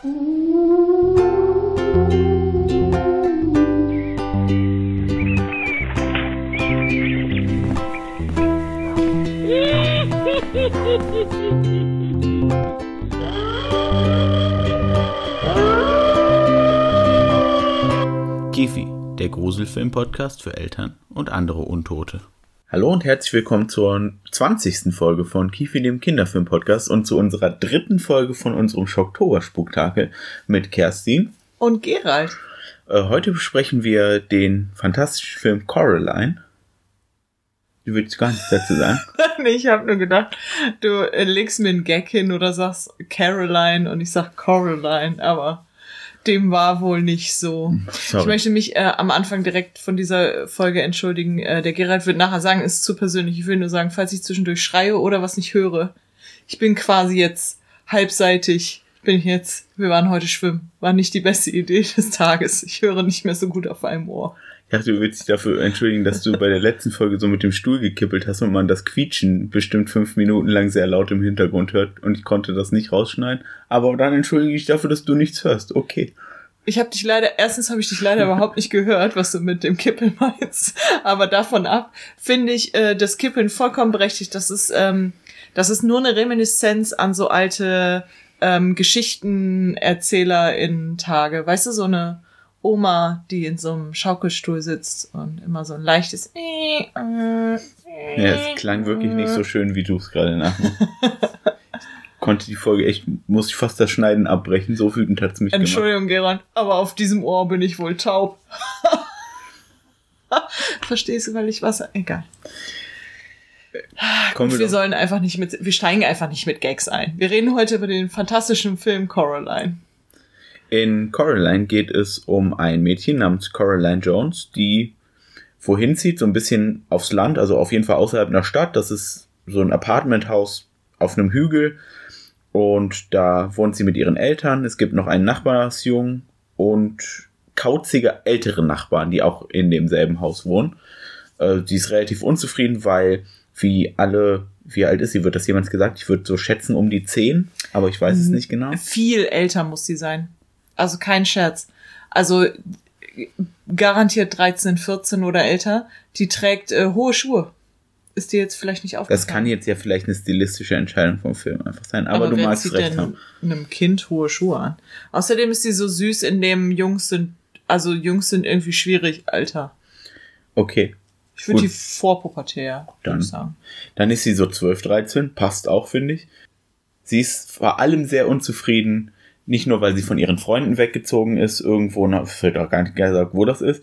Gifi, der Gruselfilm-Podcast für Eltern und andere Untote. Hallo und herzlich willkommen zur 20. Folge von Kifi, dem Kinderfilm-Podcast und zu unserer dritten Folge von unserem Schocktober-Spektakel mit Kerstin und Gerald. Äh, heute besprechen wir den fantastischen Film Coraline. Du willst gar nichts dazu sagen? ich habe nur gedacht, du äh, legst mir einen Gag hin oder sagst Caroline und ich sag Coraline, aber dem war wohl nicht so. Sorry. Ich möchte mich äh, am Anfang direkt von dieser Folge entschuldigen. Äh, der Gerald wird nachher sagen, ist zu persönlich. Ich will nur sagen, falls ich zwischendurch schreie oder was nicht höre, ich bin quasi jetzt halbseitig. Bin ich jetzt, wir waren heute schwimmen. War nicht die beste Idee des Tages. Ich höre nicht mehr so gut auf einem Ohr. Ich dachte, du willst dich dafür entschuldigen, dass du bei der letzten Folge so mit dem Stuhl gekippelt hast und man das Quietschen bestimmt fünf Minuten lang sehr laut im Hintergrund hört und ich konnte das nicht rausschneiden. Aber dann entschuldige ich dafür, dass du nichts hörst. Okay. Ich habe dich leider, erstens habe ich dich leider überhaupt nicht gehört, was du mit dem Kippeln meinst. Aber davon ab finde ich äh, das Kippeln vollkommen berechtigt. Das ist, ähm, das ist nur eine Reminiszenz an so alte ähm, Geschichtenerzähler in Tage. Weißt du, so eine Oma, die in so einem Schaukelstuhl sitzt und immer so ein leichtes. Ja, es klang wirklich nicht so schön, wie du es gerade nachmachst. konnte die Folge echt, muss ich fast das Schneiden abbrechen, so wütend hat es mich Entschuldigung, gemacht. Gerard, aber auf diesem Ohr bin ich wohl taub. Verstehst du, weil ich was, egal. Kommen wir, wir sollen einfach nicht mit, wir steigen einfach nicht mit Gags ein. Wir reden heute über den fantastischen Film Coraline. In Coraline geht es um ein Mädchen namens Coraline Jones, die wohin zieht, so ein bisschen aufs Land, also auf jeden Fall außerhalb einer Stadt. Das ist so ein Apartmenthaus auf einem Hügel. Und da wohnt sie mit ihren Eltern. Es gibt noch einen Nachbarsjungen und kauzige ältere Nachbarn, die auch in demselben Haus wohnen. Äh, sie ist relativ unzufrieden, weil wie alle, wie alt ist sie? Wird das jemand gesagt? Ich würde so schätzen um die zehn, aber ich weiß es nicht genau. Viel älter muss sie sein. Also kein Scherz. Also garantiert 13, 14 oder älter. Die trägt äh, hohe Schuhe. Ist dir jetzt vielleicht nicht aufgefallen? Das kann jetzt ja vielleicht eine stilistische Entscheidung vom Film einfach sein, aber, aber du magst zieht recht denn einem Kind hohe Schuhe an. Außerdem ist sie so süß, in dem Jungs sind, also Jungs sind irgendwie schwierig, Alter. Okay. Ich würde die vorpubertär, dann, sagen. Dann ist sie so 12, 13, passt auch, finde ich. Sie ist vor allem sehr unzufrieden nicht nur, weil sie von ihren Freunden weggezogen ist, irgendwo, es wird auch gar nicht gesagt, wo das ist,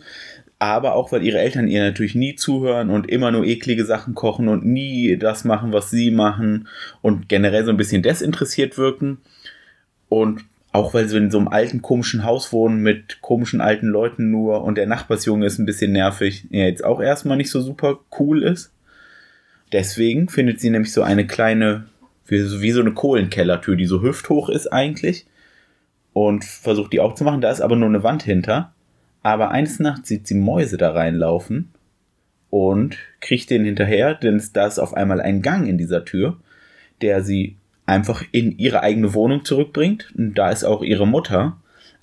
aber auch, weil ihre Eltern ihr natürlich nie zuhören und immer nur eklige Sachen kochen und nie das machen, was sie machen und generell so ein bisschen desinteressiert wirken. Und auch weil sie in so einem alten, komischen Haus wohnen mit komischen alten Leuten nur und der Nachbarsjunge ist ein bisschen nervig, der jetzt auch erstmal nicht so super cool ist. Deswegen findet sie nämlich so eine kleine, wie so eine Kohlenkellertür, die so hüfthoch ist eigentlich und versucht die aufzumachen. Da ist aber nur eine Wand hinter. Aber eines Nachts sieht sie Mäuse da reinlaufen und kriegt den hinterher, denn da ist auf einmal ein Gang in dieser Tür, der sie einfach in ihre eigene Wohnung zurückbringt. Und da ist auch ihre Mutter,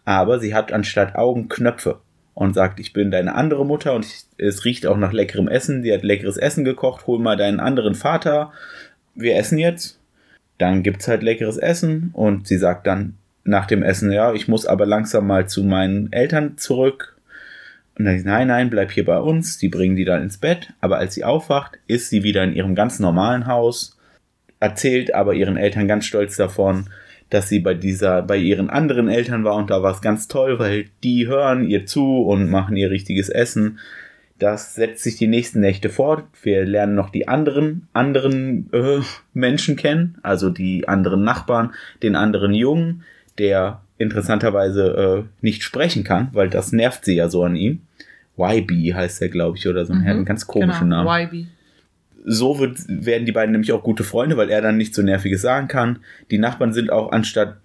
aber sie hat anstatt Augen Knöpfe und sagt, ich bin deine andere Mutter und ich, es riecht auch nach leckerem Essen. Sie hat leckeres Essen gekocht, hol mal deinen anderen Vater. Wir essen jetzt. Dann gibt's halt leckeres Essen und sie sagt dann, nach dem Essen, ja, ich muss aber langsam mal zu meinen Eltern zurück. Und dann, nein, nein, bleib hier bei uns. Die bringen die dann ins Bett. Aber als sie aufwacht, ist sie wieder in ihrem ganz normalen Haus, erzählt aber ihren Eltern ganz stolz davon, dass sie bei dieser, bei ihren anderen Eltern war und da war es ganz toll, weil die hören ihr zu und machen ihr richtiges Essen. Das setzt sich die nächsten Nächte fort. Wir lernen noch die anderen, anderen äh, Menschen kennen, also die anderen Nachbarn, den anderen Jungen, der interessanterweise äh, nicht sprechen kann, weil das nervt sie ja so an ihm. YB heißt er, glaube ich, oder so. Mhm, er hat einen ganz komischen genau, Namen. YB. So wird, werden die beiden nämlich auch gute Freunde, weil er dann nicht so nerviges sagen kann. Die Nachbarn sind auch anstatt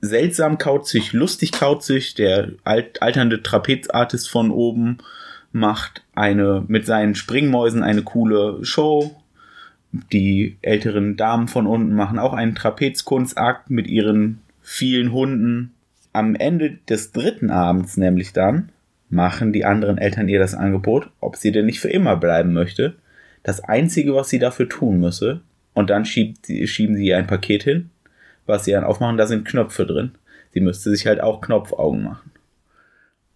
seltsam kauzig, lustig kauzig. Der alt, alternde Trapezartist von oben macht eine mit seinen Springmäusen eine coole Show. Die älteren Damen von unten machen auch einen Trapezkunstakt mit ihren vielen Hunden. Am Ende des dritten Abends nämlich dann machen die anderen Eltern ihr das Angebot, ob sie denn nicht für immer bleiben möchte. Das Einzige, was sie dafür tun müsse, und dann schiebt, schieben sie ihr ein Paket hin, was sie dann aufmachen, da sind Knöpfe drin. Sie müsste sich halt auch Knopfaugen machen.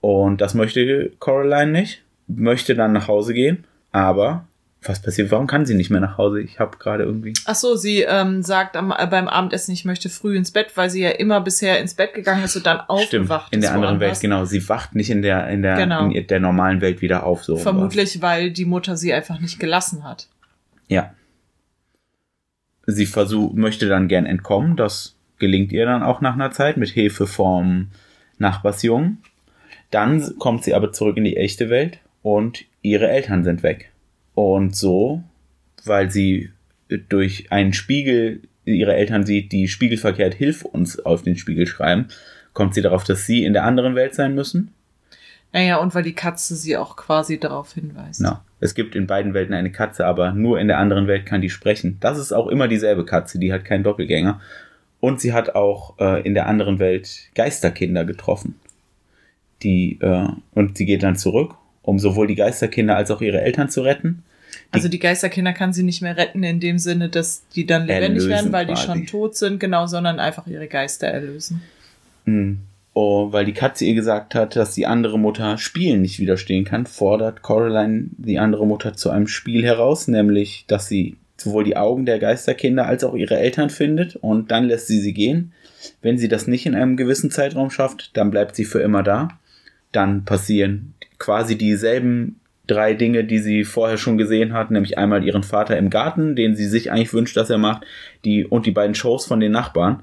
Und das möchte Coraline nicht, möchte dann nach Hause gehen, aber was passiert? Warum kann sie nicht mehr nach Hause? Ich habe gerade irgendwie. Ach so, sie ähm, sagt am, äh, beim Abendessen, ich möchte früh ins Bett, weil sie ja immer bisher ins Bett gegangen ist und dann aufgewacht Stimmt, in der anderen Welt, genau. Sie wacht nicht in der in der genau. in der normalen Welt wieder auf. So Vermutlich, weil die Mutter sie einfach nicht gelassen hat. Ja. Sie versucht, möchte dann gern entkommen. Das gelingt ihr dann auch nach einer Zeit mit Hilfe vom Nachbarsjungen. Dann kommt sie aber zurück in die echte Welt und ihre Eltern sind weg. Und so, weil sie durch einen Spiegel ihre Eltern sieht, die spiegelverkehrt Hilf uns auf den Spiegel schreiben, kommt sie darauf, dass sie in der anderen Welt sein müssen. Naja, und weil die Katze sie auch quasi darauf hinweist. Ja. Es gibt in beiden Welten eine Katze, aber nur in der anderen Welt kann die sprechen. Das ist auch immer dieselbe Katze, die hat keinen Doppelgänger. Und sie hat auch äh, in der anderen Welt Geisterkinder getroffen. Die, äh, und sie geht dann zurück um sowohl die Geisterkinder als auch ihre Eltern zu retten. Also die Geisterkinder kann sie nicht mehr retten in dem Sinne, dass die dann lebendig werden, weil quasi. die schon tot sind, genau, sondern einfach ihre Geister erlösen. Mhm. Oh, weil die Katze ihr gesagt hat, dass die andere Mutter Spielen nicht widerstehen kann, fordert Coraline die andere Mutter zu einem Spiel heraus, nämlich, dass sie sowohl die Augen der Geisterkinder als auch ihre Eltern findet und dann lässt sie sie gehen. Wenn sie das nicht in einem gewissen Zeitraum schafft, dann bleibt sie für immer da. Dann passieren quasi dieselben drei Dinge, die sie vorher schon gesehen hat, nämlich einmal ihren Vater im Garten, den sie sich eigentlich wünscht, dass er macht, die und die beiden Shows von den Nachbarn.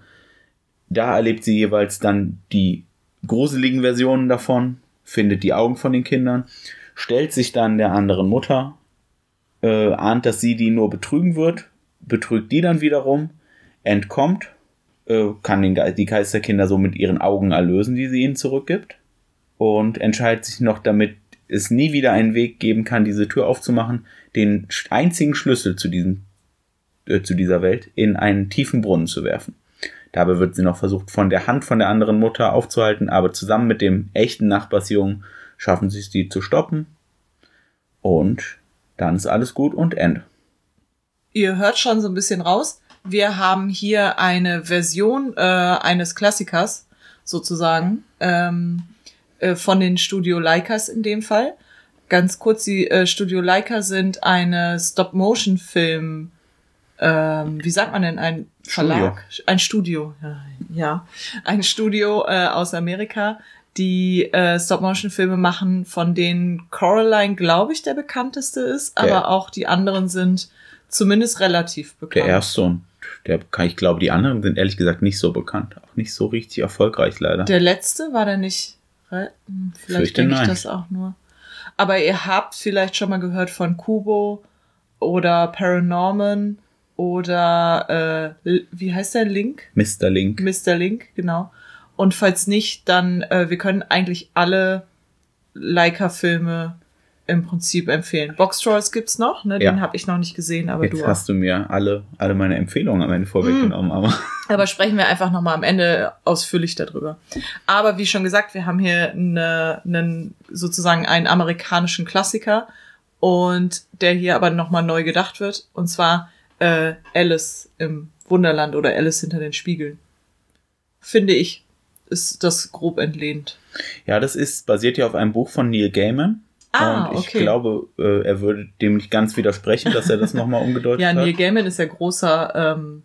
Da erlebt sie jeweils dann die gruseligen Versionen davon, findet die Augen von den Kindern, stellt sich dann der anderen Mutter, äh, ahnt, dass sie die nur betrügen wird, betrügt die dann wiederum, entkommt, äh, kann den die Geisterkinder so mit ihren Augen erlösen, die sie ihnen zurückgibt und entscheidet sich noch, damit es nie wieder einen Weg geben kann, diese Tür aufzumachen, den einzigen Schlüssel zu, diesem, äh, zu dieser Welt in einen tiefen Brunnen zu werfen. Dabei wird sie noch versucht, von der Hand von der anderen Mutter aufzuhalten, aber zusammen mit dem echten Nachbarsjungen schaffen sie es, die zu stoppen. Und dann ist alles gut und Ende. Ihr hört schon so ein bisschen raus. Wir haben hier eine Version äh, eines Klassikers sozusagen. Ähm, äh, von den Studio Leicas in dem Fall. Ganz kurz, die äh, Studio Leica sind eine Stop-Motion-Film, ähm, wie sagt man denn, ein Verlag? Studio. Ein Studio, ja, ja. Ein Studio äh, aus Amerika, die äh, Stop-Motion-Filme machen, von denen Coraline, glaube ich, der bekannteste ist, aber der, auch die anderen sind zumindest relativ bekannt. Der erste und der, ich glaube, die anderen sind ehrlich gesagt nicht so bekannt. Auch nicht so richtig erfolgreich leider. Der letzte war der nicht retten. Vielleicht denke ich das auch nur. Aber ihr habt vielleicht schon mal gehört von Kubo oder Paranorman oder äh, wie heißt der Link? Mr. Link. Mr. Link, genau. Und falls nicht, dann äh, wir können eigentlich alle Leica-Filme im Prinzip empfehlen. Box Trolls gibt's noch, ne? Den ja. habe ich noch nicht gesehen, aber Jetzt du hast du mir alle alle meine Empfehlungen am Ende vorweggenommen, mm. aber aber sprechen wir einfach noch mal am Ende ausführlich darüber. Aber wie schon gesagt, wir haben hier eine, einen sozusagen einen amerikanischen Klassiker und der hier aber noch mal neu gedacht wird und zwar äh, Alice im Wunderland oder Alice hinter den Spiegeln. Finde ich ist das grob entlehnt. Ja, das ist basiert ja auf einem Buch von Neil Gaiman Ah, und ich okay. glaube, äh, er würde dem nicht ganz widersprechen, dass er das nochmal umgedeutet ja, hat. Ja, Neil Gaiman ist ja großer, ähm,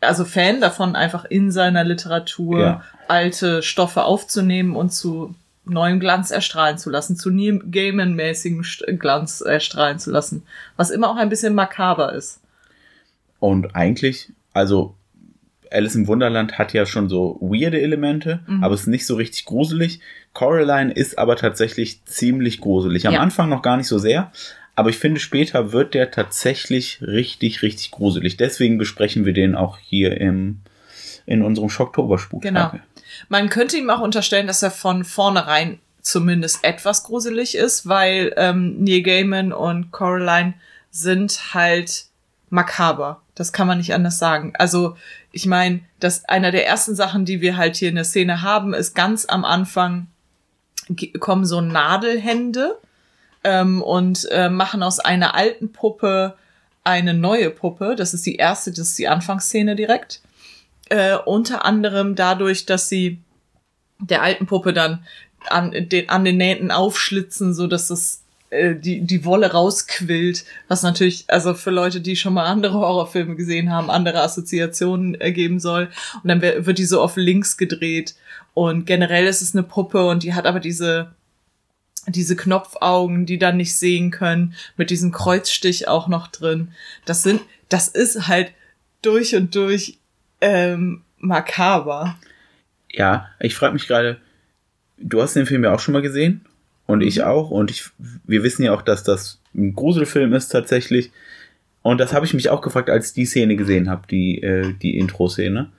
also Fan davon, einfach in seiner Literatur ja. alte Stoffe aufzunehmen und zu neuem Glanz erstrahlen zu lassen, zu Neil Gaiman-mäßigem Glanz erstrahlen zu lassen. Was immer auch ein bisschen makaber ist. Und eigentlich, also Alice im Wunderland hat ja schon so weirde Elemente, mhm. aber es ist nicht so richtig gruselig. Coraline ist aber tatsächlich ziemlich gruselig. Am ja. Anfang noch gar nicht so sehr, aber ich finde, später wird der tatsächlich richtig, richtig gruselig. Deswegen besprechen wir den auch hier im, in unserem Schocktober-Spuk. Genau. Man könnte ihm auch unterstellen, dass er von vornherein zumindest etwas gruselig ist, weil ähm, Neil Gaiman und Coraline sind halt makaber Das kann man nicht anders sagen. Also, ich meine, dass einer der ersten Sachen, die wir halt hier in der Szene haben, ist ganz am Anfang kommen so Nadelhände ähm, und äh, machen aus einer alten Puppe eine neue Puppe. Das ist die erste, das ist die Anfangsszene direkt. Äh, unter anderem dadurch, dass sie der alten Puppe dann an den, an den Nähten aufschlitzen, so dass das äh, die, die Wolle rausquillt, was natürlich, also für Leute, die schon mal andere Horrorfilme gesehen haben, andere Assoziationen ergeben soll. Und dann wird die so auf links gedreht. Und generell ist es eine Puppe und die hat aber diese, diese Knopfaugen, die dann nicht sehen können, mit diesem Kreuzstich auch noch drin. Das sind, das ist halt durch und durch ähm, makaber. Ja, ich frage mich gerade, du hast den Film ja auch schon mal gesehen und ich mhm. auch und ich, wir wissen ja auch, dass das ein Gruselfilm ist tatsächlich und das habe ich mich auch gefragt, als die Szene gesehen habe, die, äh, die Intro-Szene.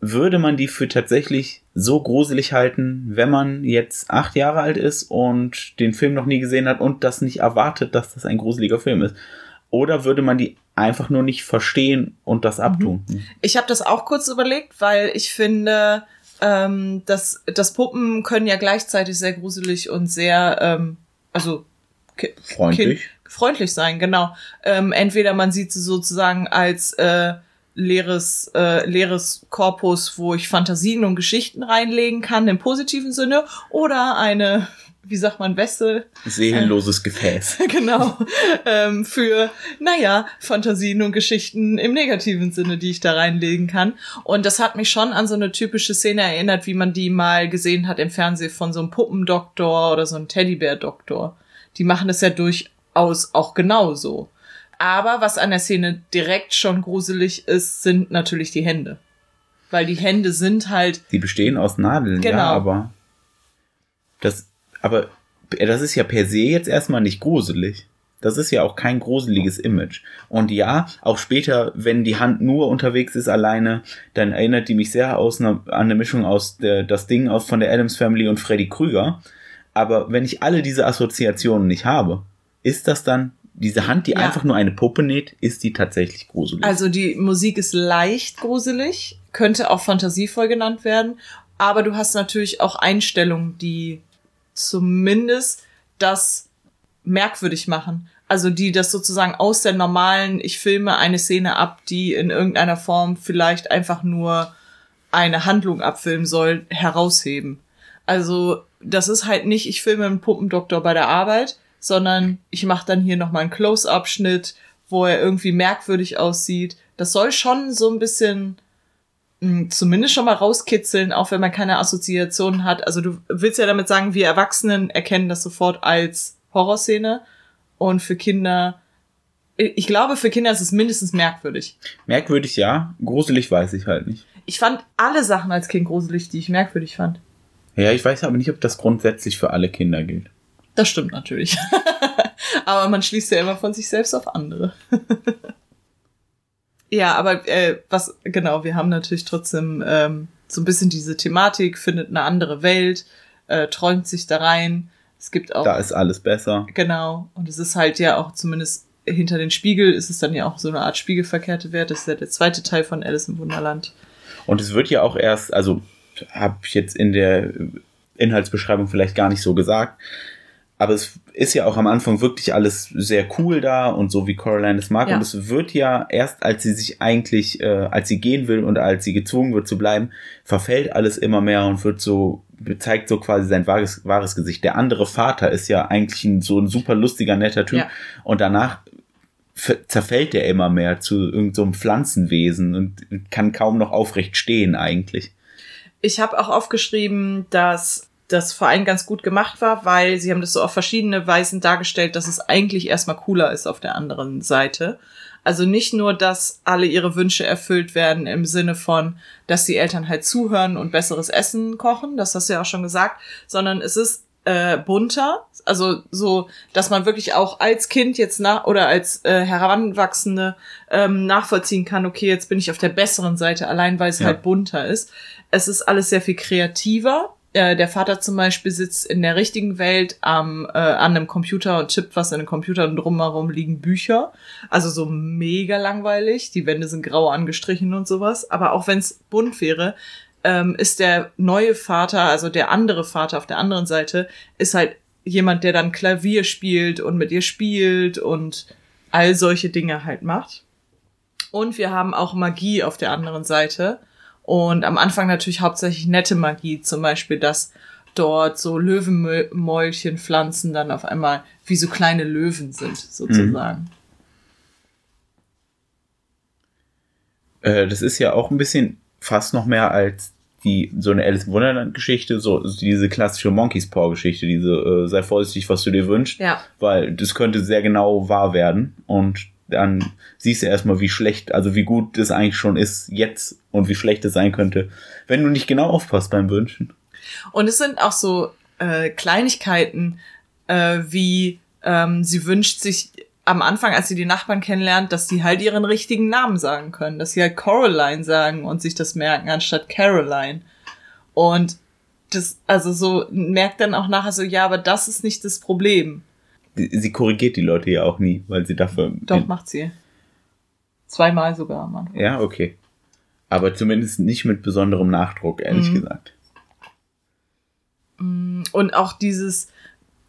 Würde man die für tatsächlich so gruselig halten, wenn man jetzt acht Jahre alt ist und den Film noch nie gesehen hat und das nicht erwartet, dass das ein gruseliger Film ist? Oder würde man die einfach nur nicht verstehen und das mhm. abtun? Ich habe das auch kurz überlegt, weil ich finde, ähm, dass das Puppen können ja gleichzeitig sehr gruselig und sehr, ähm, also freundlich. Kind, freundlich sein, genau. Ähm, entweder man sieht sie sozusagen als äh, leeres, äh, leeres Korpus, wo ich Fantasien und Geschichten reinlegen kann im positiven Sinne, oder eine wie sagt man, Wessel. Seelenloses äh, Gefäß. genau. Ähm, für, naja, Fantasien und Geschichten im negativen Sinne, die ich da reinlegen kann. Und das hat mich schon an so eine typische Szene erinnert, wie man die mal gesehen hat im Fernsehen von so einem Puppendoktor oder so einem Teddybär-Doktor. Die machen das ja durchaus auch genauso. Aber was an der Szene direkt schon gruselig ist, sind natürlich die Hände. Weil die Hände sind halt. Die bestehen aus Nadeln, genau. ja, aber das aber das ist ja per se jetzt erstmal nicht gruselig. Das ist ja auch kein gruseliges Image. Und ja, auch später, wenn die Hand nur unterwegs ist alleine, dann erinnert die mich sehr aus ne, an eine Mischung aus der, das Ding aus von der Adams Family und Freddy Krüger. Aber wenn ich alle diese Assoziationen nicht habe, ist das dann diese Hand, die ja. einfach nur eine Puppe näht, ist die tatsächlich gruselig? Also die Musik ist leicht gruselig, könnte auch fantasievoll genannt werden, aber du hast natürlich auch Einstellungen, die zumindest das merkwürdig machen. Also die das sozusagen aus der normalen, ich filme eine Szene ab, die in irgendeiner Form vielleicht einfach nur eine Handlung abfilmen soll, herausheben. Also das ist halt nicht, ich filme einen Puppendoktor bei der Arbeit, sondern ich mache dann hier nochmal einen Close-Up-Schnitt, wo er irgendwie merkwürdig aussieht. Das soll schon so ein bisschen zumindest schon mal rauskitzeln, auch wenn man keine Assoziationen hat. Also du willst ja damit sagen, wir Erwachsenen erkennen das sofort als Horrorszene und für Kinder, ich glaube, für Kinder ist es mindestens merkwürdig. Merkwürdig ja, gruselig weiß ich halt nicht. Ich fand alle Sachen als Kind gruselig, die ich merkwürdig fand. Ja, ich weiß aber nicht, ob das grundsätzlich für alle Kinder gilt. Das stimmt natürlich. aber man schließt ja immer von sich selbst auf andere. Ja, aber äh, was genau, wir haben natürlich trotzdem ähm, so ein bisschen diese Thematik, findet eine andere Welt, äh, träumt sich da rein. Es gibt auch. Da ist alles besser. Genau. Und es ist halt ja auch zumindest hinter den Spiegel ist es dann ja auch so eine Art spiegelverkehrte Wert. Das ist ja der zweite Teil von Alice im Wunderland. Und es wird ja auch erst, also habe ich jetzt in der Inhaltsbeschreibung vielleicht gar nicht so gesagt, aber es ist ja auch am Anfang wirklich alles sehr cool da und so wie Coraline es mag. Ja. Und es wird ja erst, als sie sich eigentlich, äh, als sie gehen will und als sie gezwungen wird zu bleiben, verfällt alles immer mehr und wird so, zeigt so quasi sein wahres, wahres Gesicht. Der andere Vater ist ja eigentlich ein, so ein super lustiger, netter Typ. Ja. Und danach zerfällt er immer mehr zu irgendeinem so Pflanzenwesen und kann kaum noch aufrecht stehen eigentlich. Ich habe auch aufgeschrieben, dass das vor allem ganz gut gemacht war, weil sie haben das so auf verschiedene Weisen dargestellt, dass es eigentlich erstmal cooler ist auf der anderen Seite. Also nicht nur, dass alle ihre Wünsche erfüllt werden im Sinne von, dass die Eltern halt zuhören und besseres Essen kochen, das hast du ja auch schon gesagt, sondern es ist äh, bunter, also so, dass man wirklich auch als Kind jetzt nach oder als äh, Heranwachsende ähm, nachvollziehen kann, okay, jetzt bin ich auf der besseren Seite, allein weil es ja. halt bunter ist. Es ist alles sehr viel kreativer, äh, der Vater zum Beispiel sitzt in der richtigen Welt am, äh, an einem Computer und tippt was in den Computer und drumherum liegen Bücher. Also so mega langweilig. Die Wände sind grau angestrichen und sowas. Aber auch wenn es bunt wäre, ähm, ist der neue Vater, also der andere Vater auf der anderen Seite, ist halt jemand, der dann Klavier spielt und mit ihr spielt und all solche Dinge halt macht. Und wir haben auch Magie auf der anderen Seite. Und am Anfang natürlich hauptsächlich nette Magie, zum Beispiel, dass dort so Löwenmäulchenpflanzen dann auf einmal wie so kleine Löwen sind, sozusagen. Mhm. Das ist ja auch ein bisschen fast noch mehr als die so eine Alice in Wonderland Geschichte, so diese klassische Monkeys Paw Geschichte, diese äh, sei vorsichtig, was du dir wünschst, ja. weil das könnte sehr genau wahr werden und dann siehst du erstmal, wie schlecht, also wie gut es eigentlich schon ist jetzt und wie schlecht es sein könnte, wenn du nicht genau aufpasst beim Wünschen. Und es sind auch so äh, Kleinigkeiten, äh, wie ähm, sie wünscht sich am Anfang, als sie die Nachbarn kennenlernt, dass sie halt ihren richtigen Namen sagen können, dass sie halt Coraline sagen und sich das merken anstatt Caroline. Und das, also so merkt dann auch nachher so, ja, aber das ist nicht das Problem sie korrigiert die Leute ja auch nie, weil sie dafür. Doch, macht sie. Zweimal sogar, Mann. Ja, okay. Aber zumindest nicht mit besonderem Nachdruck, ehrlich mhm. gesagt. Mm, und auch dieses,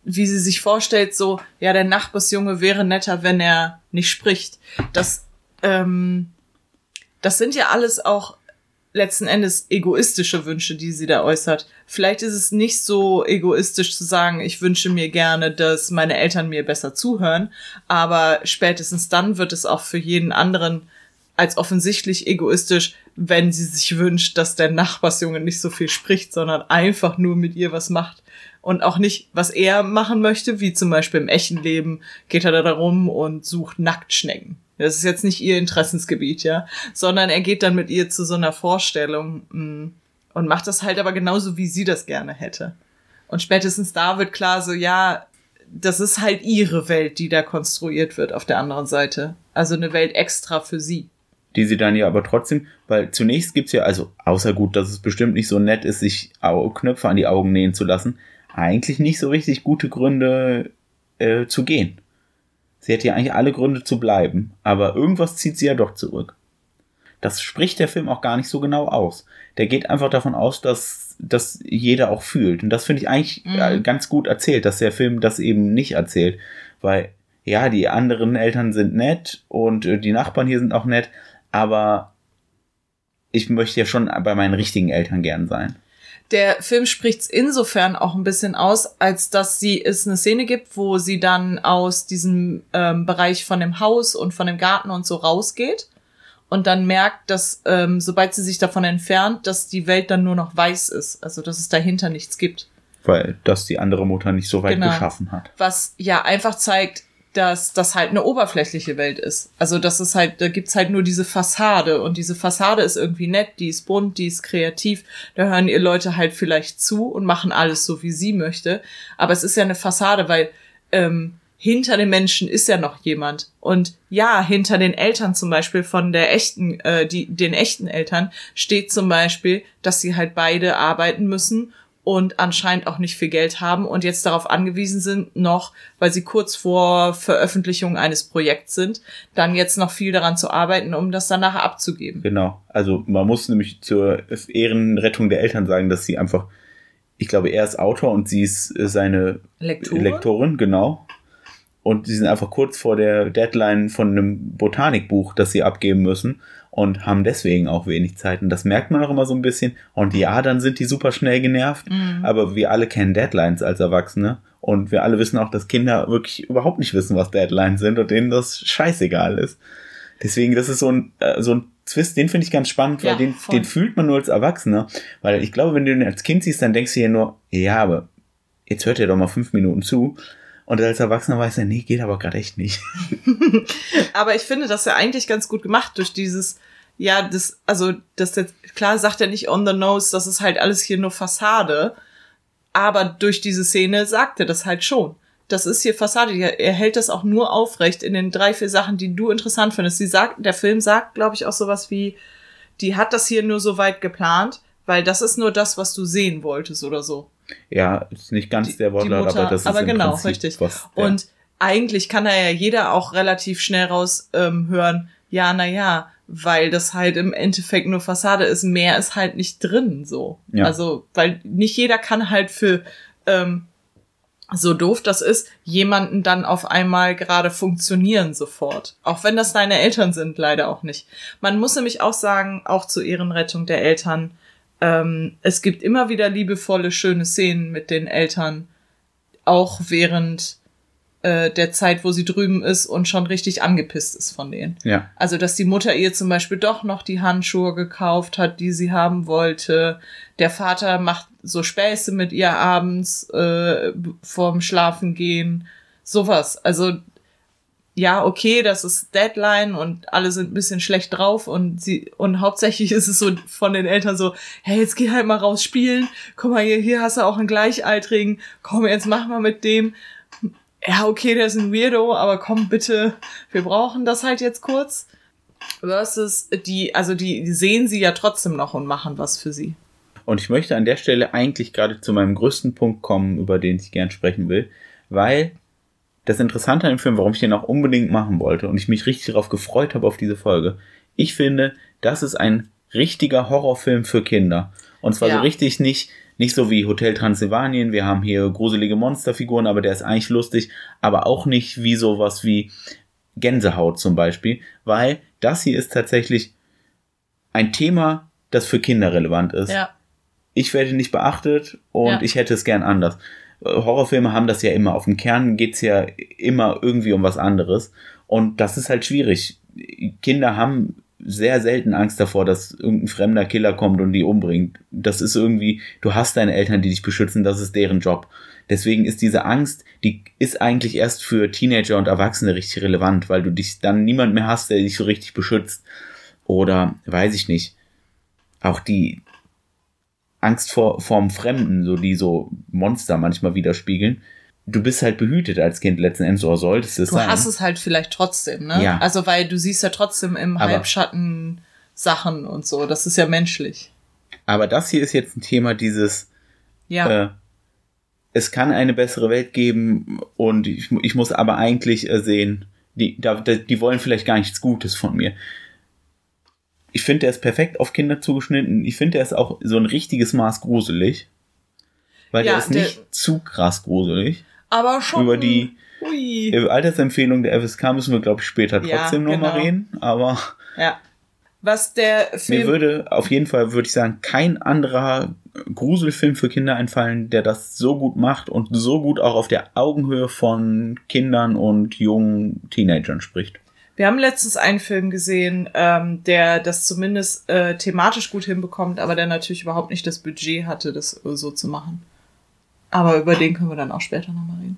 wie sie sich vorstellt, so, ja, der Nachbarsjunge wäre netter, wenn er nicht spricht. Das, ähm, das sind ja alles auch letzten Endes egoistische Wünsche, die sie da äußert. Vielleicht ist es nicht so egoistisch zu sagen, ich wünsche mir gerne, dass meine Eltern mir besser zuhören, aber spätestens dann wird es auch für jeden anderen als offensichtlich egoistisch, wenn sie sich wünscht, dass der Nachbarsjunge nicht so viel spricht, sondern einfach nur mit ihr was macht und auch nicht, was er machen möchte, wie zum Beispiel im echten Leben geht er da rum und sucht Nacktschnecken. Das ist jetzt nicht ihr Interessensgebiet, ja, sondern er geht dann mit ihr zu so einer Vorstellung mh, mm, und macht das halt aber genauso, wie sie das gerne hätte. Und spätestens da wird klar, so ja, das ist halt ihre Welt, die da konstruiert wird auf der anderen Seite. Also eine Welt extra für sie. Die sie dann ja aber trotzdem, weil zunächst gibt's ja, also außer gut, dass es bestimmt nicht so nett ist, sich Knöpfe an die Augen nähen zu lassen, eigentlich nicht so richtig gute Gründe äh, zu gehen. Sie hätte ja eigentlich alle Gründe zu bleiben, aber irgendwas zieht sie ja doch zurück. Das spricht der Film auch gar nicht so genau aus. Der geht einfach davon aus, dass das jeder auch fühlt. Und das finde ich eigentlich mhm. ganz gut erzählt, dass der Film das eben nicht erzählt. Weil, ja, die anderen Eltern sind nett und äh, die Nachbarn hier sind auch nett, aber ich möchte ja schon bei meinen richtigen Eltern gern sein. Der Film spricht es insofern auch ein bisschen aus, als dass sie es eine Szene gibt, wo sie dann aus diesem ähm, Bereich von dem Haus und von dem Garten und so rausgeht und dann merkt, dass ähm, sobald sie sich davon entfernt, dass die Welt dann nur noch weiß ist, also dass es dahinter nichts gibt. Weil das die andere Mutter nicht so weit genau. geschaffen hat. Was ja einfach zeigt, dass das halt eine oberflächliche Welt ist. Also das ist halt, da gibt's halt nur diese Fassade und diese Fassade ist irgendwie nett, die ist bunt, die ist kreativ. Da hören ihr Leute halt vielleicht zu und machen alles so, wie sie möchte. Aber es ist ja eine Fassade, weil ähm, hinter den Menschen ist ja noch jemand. Und ja, hinter den Eltern zum Beispiel von der echten, äh, die, den echten Eltern steht zum Beispiel, dass sie halt beide arbeiten müssen und anscheinend auch nicht viel Geld haben und jetzt darauf angewiesen sind, noch, weil sie kurz vor Veröffentlichung eines Projekts sind, dann jetzt noch viel daran zu arbeiten, um das dann nachher abzugeben. Genau. Also man muss nämlich zur Ehrenrettung der Eltern sagen, dass sie einfach, ich glaube, er ist Autor und sie ist seine Lektorin, Lektorin genau. Und sie sind einfach kurz vor der Deadline von einem Botanikbuch, das sie abgeben müssen und haben deswegen auch wenig Zeit. Und das merkt man auch immer so ein bisschen. Und ja, dann sind die super schnell genervt, mhm. aber wir alle kennen Deadlines als Erwachsene. Und wir alle wissen auch, dass Kinder wirklich überhaupt nicht wissen, was Deadlines sind und denen das scheißegal ist. Deswegen, das ist so ein, äh, so ein Twist, den finde ich ganz spannend, weil ja, den, den fühlt man nur als Erwachsener. Weil ich glaube, wenn du den als Kind siehst, dann denkst du dir nur, ja, aber jetzt hört ihr doch mal fünf Minuten zu. Und als Erwachsener weiß er, nee, geht aber gerade echt nicht. aber ich finde das ja eigentlich ganz gut gemacht durch dieses, ja, das, also, das jetzt, klar sagt er nicht on the nose, das ist halt alles hier nur Fassade. Aber durch diese Szene sagt er das halt schon. Das ist hier Fassade. Er hält das auch nur aufrecht in den drei, vier Sachen, die du interessant findest. Sie sagt, der Film sagt, glaube ich, auch sowas wie, die hat das hier nur so weit geplant, Weil das ist nur das, was du sehen wolltest oder so. Ja, ist nicht ganz die, der Wortlaut, aber das ist aber genau, Prinzip richtig. Was, ja. Und eigentlich kann da ja jeder auch relativ schnell raus ähm, hören, ja, na ja, weil das halt im Endeffekt nur Fassade ist, mehr ist halt nicht drin, so. Ja. Also, weil nicht jeder kann halt für ähm, so doof das ist, jemanden dann auf einmal gerade funktionieren sofort. Auch wenn das deine Eltern sind, leider auch nicht. Man muss nämlich auch sagen, auch zur Ehrenrettung der Eltern, ähm, es gibt immer wieder liebevolle, schöne Szenen mit den Eltern, auch während äh, der Zeit, wo sie drüben ist und schon richtig angepisst ist von denen. Ja. Also, dass die Mutter ihr zum Beispiel doch noch die Handschuhe gekauft hat, die sie haben wollte. Der Vater macht so Späße mit ihr abends äh, vorm Schlafengehen. Sowas. Also, ja, okay, das ist Deadline und alle sind ein bisschen schlecht drauf und sie, und hauptsächlich ist es so von den Eltern so, hey, jetzt geh halt mal raus spielen, komm mal hier, hier hast du auch einen Gleichaltrigen, komm, jetzt mach mal mit dem ja, okay, der ist ein Weirdo, aber komm bitte, wir brauchen das halt jetzt kurz. Versus die, also die, die sehen sie ja trotzdem noch und machen was für sie. Und ich möchte an der Stelle eigentlich gerade zu meinem größten Punkt kommen, über den ich gern sprechen will, weil das Interessante an dem Film, warum ich den auch unbedingt machen wollte und ich mich richtig darauf gefreut habe auf diese Folge, ich finde, das ist ein richtiger Horrorfilm für Kinder. Und zwar ja. so richtig nicht, nicht so wie Hotel Transylvanien, wir haben hier gruselige Monsterfiguren, aber der ist eigentlich lustig, aber auch nicht wie sowas wie Gänsehaut zum Beispiel, weil das hier ist tatsächlich ein Thema, das für Kinder relevant ist. Ja. Ich werde nicht beachtet und ja. ich hätte es gern anders. Horrorfilme haben das ja immer. Auf dem Kern geht's ja immer irgendwie um was anderes. Und das ist halt schwierig. Kinder haben sehr selten Angst davor, dass irgendein fremder Killer kommt und die umbringt. Das ist irgendwie, du hast deine Eltern, die dich beschützen, das ist deren Job. Deswegen ist diese Angst, die ist eigentlich erst für Teenager und Erwachsene richtig relevant, weil du dich dann niemand mehr hast, der dich so richtig beschützt. Oder weiß ich nicht. Auch die Angst vor vorm Fremden, so die so Monster manchmal widerspiegeln du bist halt behütet als Kind letzten Endes, oder solltest es du sein. Du hast es halt vielleicht trotzdem, ne? Ja. Also, weil du siehst ja trotzdem im aber, Halbschatten Sachen und so. Das ist ja menschlich. Aber das hier ist jetzt ein Thema dieses, ja. Äh, es kann eine bessere Welt geben und ich, ich muss aber eigentlich äh, sehen, die, da, die wollen vielleicht gar nichts Gutes von mir. Ich finde, der ist perfekt auf Kinder zugeschnitten. Ich finde, der ist auch so ein richtiges Maß gruselig. Weil ja, der ist nicht der, zu krass gruselig. Aber schon. Über die ui. Altersempfehlung der FSK müssen wir, glaube ich, später trotzdem ja, nochmal genau. reden. Aber. Ja. Was der Film. Mir würde auf jeden Fall, würde ich sagen, kein anderer Gruselfilm für Kinder einfallen, der das so gut macht und so gut auch auf der Augenhöhe von Kindern und jungen Teenagern spricht. Wir haben letztens einen Film gesehen, ähm, der das zumindest äh, thematisch gut hinbekommt, aber der natürlich überhaupt nicht das Budget hatte, das so zu machen. Aber über den können wir dann auch später nochmal reden.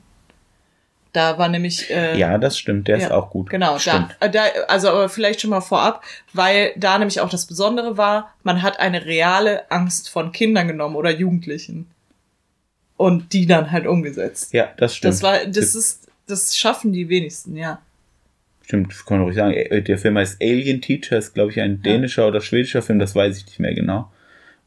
Da war nämlich. Äh, ja, das stimmt, der ja, ist auch gut. Genau, da, äh, da, also aber vielleicht schon mal vorab, weil da nämlich auch das Besondere war, man hat eine reale Angst von Kindern genommen oder Jugendlichen. Und die dann halt umgesetzt. Ja, das stimmt. Das war, das ist, das schaffen die wenigsten, ja. Stimmt, kann man ruhig sagen. Äh, der Film heißt Alien Teacher, ist glaube ich ein dänischer ja. oder schwedischer Film, das weiß ich nicht mehr genau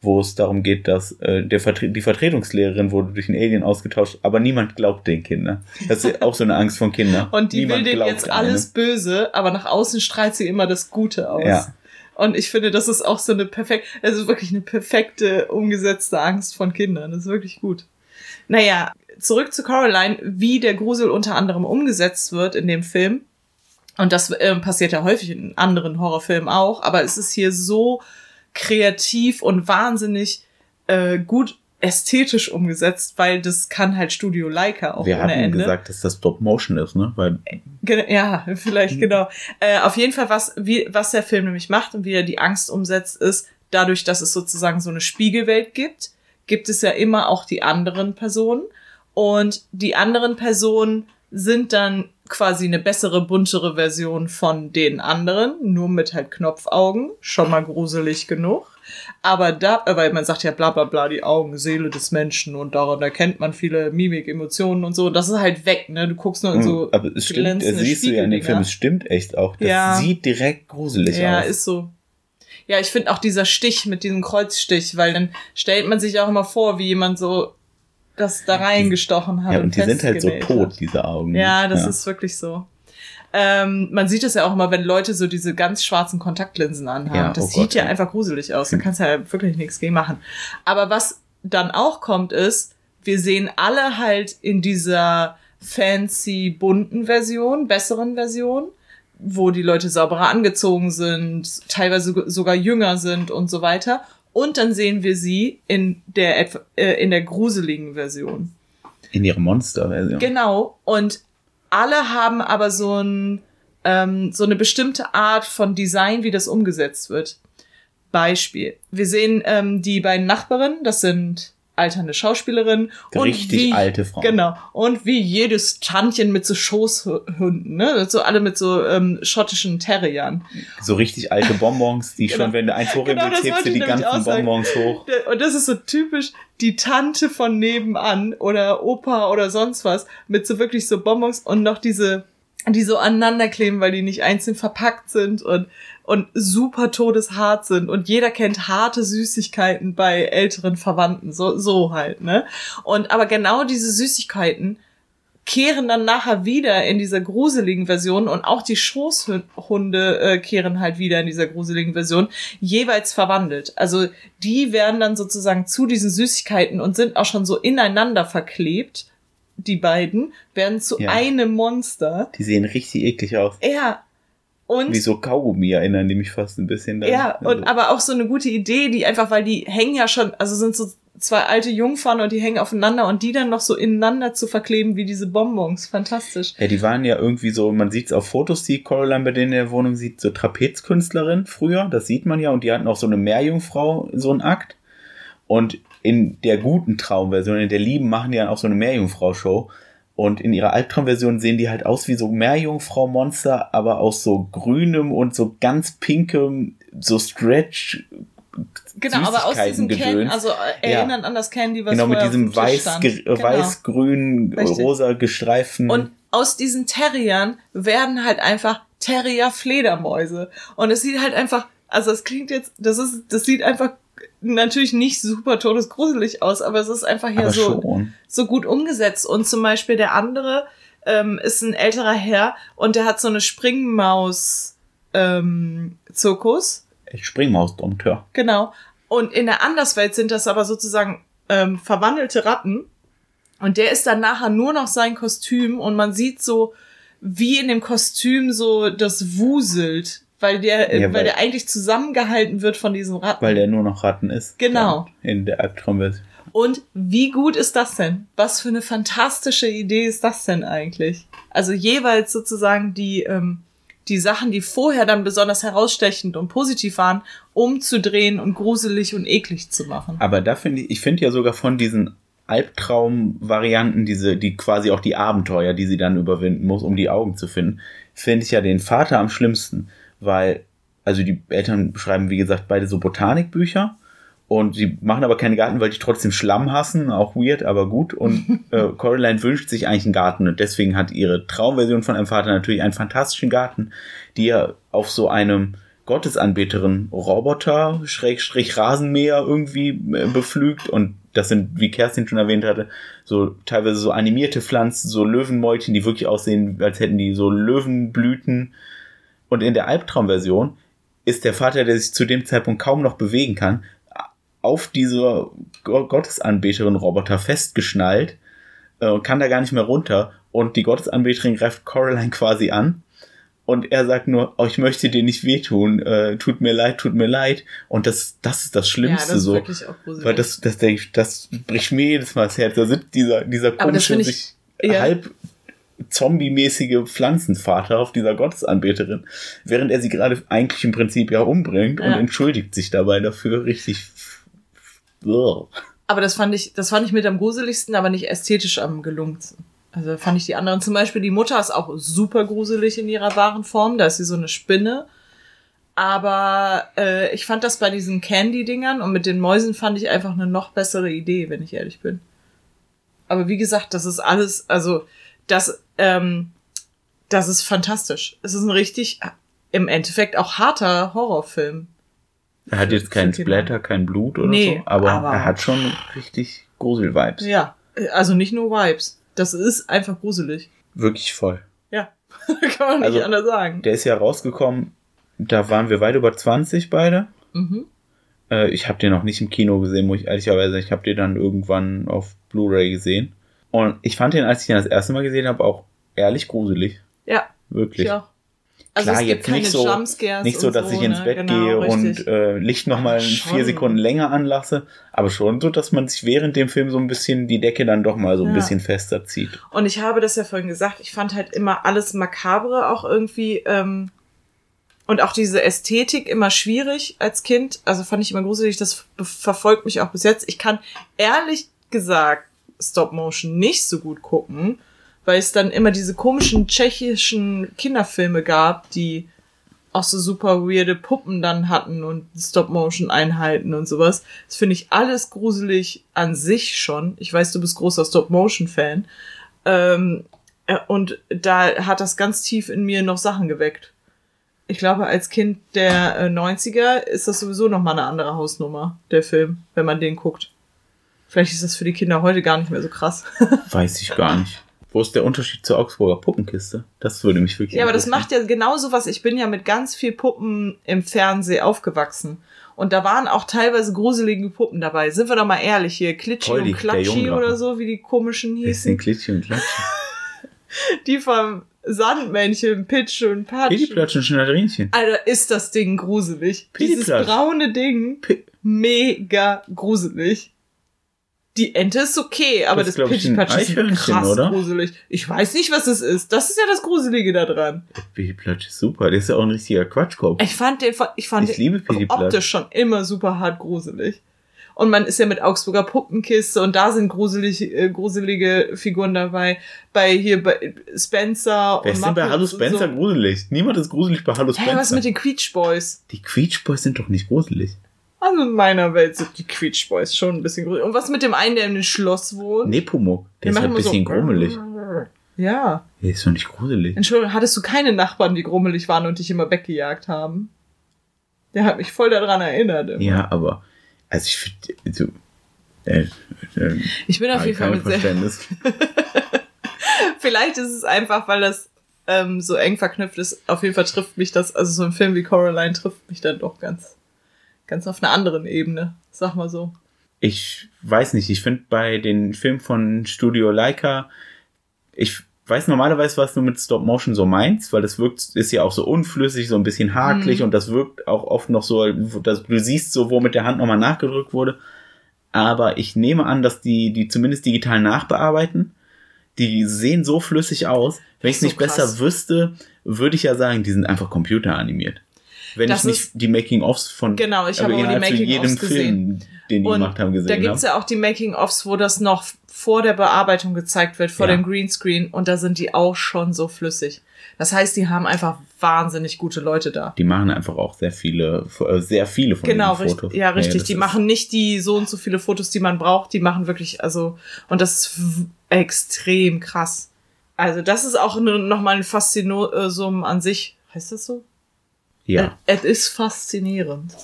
wo es darum geht, dass äh, der Vertre die Vertretungslehrerin wurde durch einen Alien ausgetauscht, aber niemand glaubt den Kindern. Das ist auch so eine Angst von Kindern. Und die niemand will denen jetzt alles böse, aber nach außen strahlt sie immer das Gute aus. Ja. Und ich finde, das ist auch so eine perfekte, also wirklich eine perfekte umgesetzte Angst von Kindern. Das ist wirklich gut. Naja, zurück zu Coraline, wie der Grusel unter anderem umgesetzt wird in dem Film. Und das äh, passiert ja häufig in anderen Horrorfilmen auch, aber es ist hier so kreativ und wahnsinnig äh, gut ästhetisch umgesetzt, weil das kann halt Studio Leica auch Wir ohne hatten Ende. gesagt, dass das Stop Motion ist, ne? Weil ja, vielleicht genau. Äh, auf jeden Fall was wie was der Film nämlich macht und wie er die Angst umsetzt ist, dadurch, dass es sozusagen so eine Spiegelwelt gibt, gibt es ja immer auch die anderen Personen und die anderen Personen sind dann quasi eine bessere, buntere Version von den anderen, nur mit halt Knopfaugen, schon mal gruselig genug. Aber da, weil man sagt ja bla bla bla, die Augen, Seele des Menschen und daran erkennt man viele Mimik, Emotionen und so. Und das ist halt weg, ne? Du guckst nur in hm, so. Aber es stimmt, siehst du ja in dem Film, es stimmt echt auch. Das ja. sieht direkt gruselig ja, aus. Ja, ist so. Ja, ich finde auch dieser Stich mit diesem Kreuzstich, weil dann stellt man sich auch immer vor, wie jemand so das da reingestochen hat. Ja, und, die sind halt so tot, diese Augen. Ja, das ja. ist wirklich so. Ähm, man sieht es ja auch immer, wenn Leute so diese ganz schwarzen Kontaktlinsen anhaben. Ja, das oh sieht Gott, ja, ja einfach gruselig aus. Da kannst du ja wirklich nichts gegen machen. Aber was dann auch kommt, ist, wir sehen alle halt in dieser fancy bunten Version, besseren Version, wo die Leute sauberer angezogen sind, teilweise sogar jünger sind und so weiter. Und dann sehen wir sie in der, äh, in der gruseligen Version. In ihrer Monster-Version. Genau. Und alle haben aber so ein, ähm, so eine bestimmte Art von Design, wie das umgesetzt wird. Beispiel. Wir sehen ähm, die beiden Nachbarinnen, das sind alternde Schauspielerin. Richtig wie, alte Frau. Genau. Und wie jedes Tantchen mit so Schoßhunden, ne? So alle mit so ähm, schottischen Terriern. So richtig alte Bonbons, die genau. schon, wenn du eins hoch genau, hebst, du die ganzen Bonbons hoch. Und das ist so typisch die Tante von nebenan oder Opa oder sonst was mit so wirklich so Bonbons und noch diese die so aneinander kleben, weil die nicht einzeln verpackt sind und und super todeshart sind und jeder kennt harte Süßigkeiten bei älteren Verwandten, so, so halt, ne? Und aber genau diese Süßigkeiten kehren dann nachher wieder in dieser gruseligen Version und auch die Schoßhunde äh, kehren halt wieder in dieser gruseligen Version, jeweils verwandelt. Also die werden dann sozusagen zu diesen Süßigkeiten und sind auch schon so ineinander verklebt. Die beiden werden zu ja. einem Monster. Die sehen richtig eklig aus. Ja, und Wie so Kaugummi erinnern die mich fast ein bisschen daran. Ja, und also. aber auch so eine gute Idee, die einfach, weil die hängen ja schon, also sind so zwei alte Jungfern und die hängen aufeinander und die dann noch so ineinander zu verkleben wie diese Bonbons. Fantastisch. Ja, die waren ja irgendwie so, man sieht es auf Fotos, die Coraline bei denen in der Wohnung sieht, so Trapezkünstlerin früher, das sieht man ja, und die hatten auch so eine Meerjungfrau, so einen Akt. Und in der guten Traumversion, in der lieben, machen die dann auch so eine Meerjungfrau-Show. Und in ihrer Albtraumversion sehen die halt aus wie so Meerjungfrau-Monster, aber aus so grünem und so ganz pinkem, so Stretch. Genau, aber aus diesem Can, also erinnern ja. an das Candy, was Genau, mit diesem weiß, genau. weiß, grün, rosa gestreiften. Und aus diesen Terriern werden halt einfach Terrier-Fledermäuse. Und es sieht halt einfach, also es klingt jetzt, das ist, das sieht einfach natürlich nicht super todesgruselig aus, aber es ist einfach hier so, so gut umgesetzt. Und zum Beispiel der andere ähm, ist ein älterer Herr und der hat so eine Springmaus ähm. Springmaus-Dompteur. Genau. Und in der Anderswelt sind das aber sozusagen ähm, verwandelte Ratten. Und der ist dann nachher nur noch sein Kostüm und man sieht so, wie in dem Kostüm so das wuselt weil der, ja, weil, weil, der eigentlich zusammengehalten wird von diesen Ratten. Weil der nur noch Ratten ist. Genau. In der Albtraumversion. Und wie gut ist das denn? Was für eine fantastische Idee ist das denn eigentlich? Also jeweils sozusagen die, ähm, die Sachen, die vorher dann besonders herausstechend und positiv waren, umzudrehen und gruselig und eklig zu machen. Aber da finde ich, ich finde ja sogar von diesen Albtraum-Varianten, diese, die quasi auch die Abenteuer, die sie dann überwinden muss, um die Augen zu finden, finde ich ja den Vater am schlimmsten weil, also die Eltern beschreiben, wie gesagt, beide so Botanikbücher. Und sie machen aber keine Garten, weil die trotzdem Schlamm hassen, auch weird, aber gut. Und äh, Coraline wünscht sich eigentlich einen Garten und deswegen hat ihre Traumversion von einem Vater natürlich einen fantastischen Garten, die er auf so einem Gottesanbeterin Roboter, Schrägstrich Rasenmäher irgendwie äh, beflügt und das sind, wie Kerstin schon erwähnt hatte, so teilweise so animierte Pflanzen, so Löwenmäulchen, die wirklich aussehen, als hätten die so Löwenblüten und in der Albtraumversion ist der Vater, der sich zu dem Zeitpunkt kaum noch bewegen kann, auf diese Gottesanbeterin-Roboter festgeschnallt äh, und kann da gar nicht mehr runter. Und die Gottesanbeterin greift Coraline quasi an. Und er sagt nur, oh, ich möchte dir nicht wehtun, äh, tut mir leid, tut mir leid. Und das, das ist das Schlimmste ja, das ist so. Wirklich auch Weil das, das, das, das bricht mir jedes Mal das Herz. Da sind dieser, dieser komische, sich ja. halb zombie-mäßige Pflanzenvater auf dieser Gottesanbeterin, während er sie gerade eigentlich im Prinzip ja umbringt ja. und entschuldigt sich dabei dafür richtig. Aber das fand ich, das fand ich mit am gruseligsten, aber nicht ästhetisch am gelungensten. Also fand ich die anderen, zum Beispiel die Mutter ist auch super gruselig in ihrer wahren Form, da ist sie so eine Spinne. Aber äh, ich fand das bei diesen Candy-Dingern und mit den Mäusen fand ich einfach eine noch bessere Idee, wenn ich ehrlich bin. Aber wie gesagt, das ist alles, also das, ähm, das ist fantastisch. Es ist ein richtig, im Endeffekt auch harter Horrorfilm. Er hat jetzt keinen Splatter, kein Blut oder nee, so, aber, aber, er hat schon richtig Grusel-Vibes. Ja, also nicht nur Vibes. Das ist einfach gruselig. Wirklich voll. Ja, kann man nicht also, anders sagen. Der ist ja rausgekommen, da waren wir weit über 20 beide. Mhm. Äh, ich habe den noch nicht im Kino gesehen, muss ich ehrlicherweise, ich habe den dann irgendwann auf Blu-ray gesehen. Und ich fand den, als ich den das erste Mal gesehen habe, auch ehrlich gruselig. Ja. Wirklich. Ja. Also Klar, jetzt nicht so, nicht so, dass so, ich ins ne? Bett genau, gehe richtig. und äh, Licht nochmal vier Sekunden länger anlasse, aber schon so, dass man sich während dem Film so ein bisschen die Decke dann doch mal so ein ja. bisschen fester zieht. Und ich habe das ja vorhin gesagt, ich fand halt immer alles Makabre auch irgendwie ähm, und auch diese Ästhetik immer schwierig als Kind. Also fand ich immer gruselig, das verfolgt mich auch bis jetzt. Ich kann ehrlich gesagt Stop Motion nicht so gut gucken weil es dann immer diese komischen tschechischen Kinderfilme gab, die auch so super weirde Puppen dann hatten und Stop-Motion-Einheiten und sowas. Das finde ich alles gruselig an sich schon. Ich weiß, du bist großer Stop-Motion-Fan. Ähm, äh, und da hat das ganz tief in mir noch Sachen geweckt. Ich glaube, als Kind der äh, 90er ist das sowieso noch mal eine andere Hausnummer, der Film, wenn man den guckt. Vielleicht ist das für die Kinder heute gar nicht mehr so krass. Weiß ich gar nicht. Wo ist der Unterschied zur Augsburger Puppenkiste? Das würde mich wirklich Ja, aber das macht ja genauso was. Ich bin ja mit ganz viel Puppen im Fernsehen aufgewachsen. Und da waren auch teilweise gruselige Puppen dabei. Sind wir doch mal ehrlich hier. Klitschi Poldi, und Klatschi oder so, wie die komischen hießen. Klitschi und Klatschi? die vom Sandmännchen, Pitsch und Patsch. Pidiplatsch und Schnatterinchen. Alter, ist das Ding gruselig. Dieses braune Ding, P mega gruselig. Die Ente ist okay, aber das, das Pittipatsch ist krass oder? gruselig. Ich weiß nicht, was es ist. Das ist ja das Gruselige daran. Pittipatsch ist super. Der ist ja auch ein richtiger Quatschkopf. Ich fand den, ich fand ich den optisch schon immer super hart gruselig. Und man ist ja mit Augsburger Puppenkiste und da sind gruselig, äh, gruselige Figuren dabei. Bei hier bei Spencer Wer und ist denn bei Hallo Spencer so. gruselig? Niemand ist gruselig bei Hallo Spencer. Hä, was mit den Queech Boys? Die Queech Boys sind doch nicht gruselig. Also in meiner Welt sind die Queech Boys schon ein bisschen gruselig. Und was mit dem einen, der in dem Schloss wohnt? Nepomuk. Der ist halt ein bisschen so, grummelig. Ja. Der ist doch nicht gruselig. Entschuldigung, hattest du keine Nachbarn, die grummelig waren und dich immer weggejagt haben? Der hat mich voll daran erinnert. Immer. Ja, aber, also ich finde, so, äh, äh, ich bin auf jeden Fall mit Verständnis. Vielleicht ist es einfach, weil das ähm, so eng verknüpft ist. Auf jeden Fall trifft mich das, also so ein Film wie Coraline trifft mich dann doch ganz ganz auf einer anderen Ebene, sag mal so. Ich weiß nicht, ich finde bei den Filmen von Studio Leica, ich weiß normalerweise, was du mit Stop Motion so meinst, weil das wirkt, ist ja auch so unflüssig, so ein bisschen hakelig mm. und das wirkt auch oft noch so, dass du siehst so, wo mit der Hand nochmal nachgedrückt wurde. Aber ich nehme an, dass die, die zumindest digital nachbearbeiten, die sehen so flüssig aus. Wenn ich es nicht krass. besser wüsste, würde ich ja sagen, die sind einfach computeranimiert wenn das ich nicht die Making-ofs von genau, ich habe auch die Making-ofs gesehen. den die und gemacht haben, gesehen Da gibt's ja auch die Making-ofs, wo das noch vor der Bearbeitung gezeigt wird, vor ja. dem Greenscreen, und da sind die auch schon so flüssig. Das heißt, die haben einfach wahnsinnig gute Leute da. Die machen einfach auch sehr viele, äh, sehr viele von genau, den Fotos. Ja, richtig. Ja, die machen nicht die so und so viele Fotos, die man braucht. Die machen wirklich, also, und das ist extrem krass. Also, das ist auch nochmal ein Faszinosum an sich. Heißt das so? Ja. Es ist faszinierend.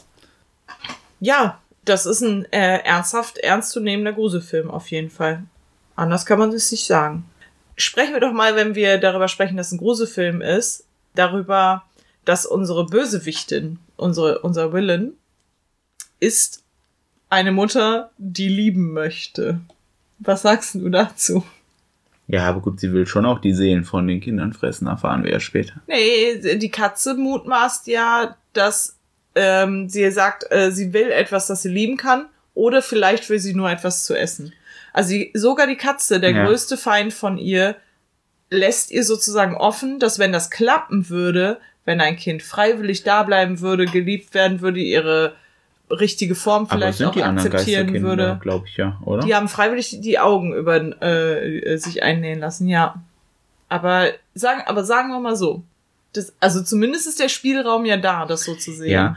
Ja, das ist ein äh, ernsthaft ernstzunehmender Gruselfilm auf jeden Fall. Anders kann man es nicht sagen. Sprechen wir doch mal, wenn wir darüber sprechen, dass ein Gruselfilm ist, darüber, dass unsere Bösewichtin, unsere, unser Villain, ist eine Mutter, die lieben möchte. Was sagst du dazu? Ja, aber gut, sie will schon auch die Seelen von den Kindern fressen, erfahren wir ja später. Nee, die Katze mutmaßt ja, dass ähm, sie sagt, äh, sie will etwas, das sie lieben kann, oder vielleicht will sie nur etwas zu essen. Also sie, sogar die Katze, der ja. größte Feind von ihr, lässt ihr sozusagen offen, dass wenn das klappen würde, wenn ein Kind freiwillig da bleiben würde, geliebt werden würde, ihre richtige Form vielleicht auch akzeptieren würde. glaube ich ja, oder? Die haben freiwillig die Augen über äh, sich einnähen lassen, ja. Aber sagen, aber sagen wir mal so, das, also zumindest ist der Spielraum ja da, das so zu sehen. Ja,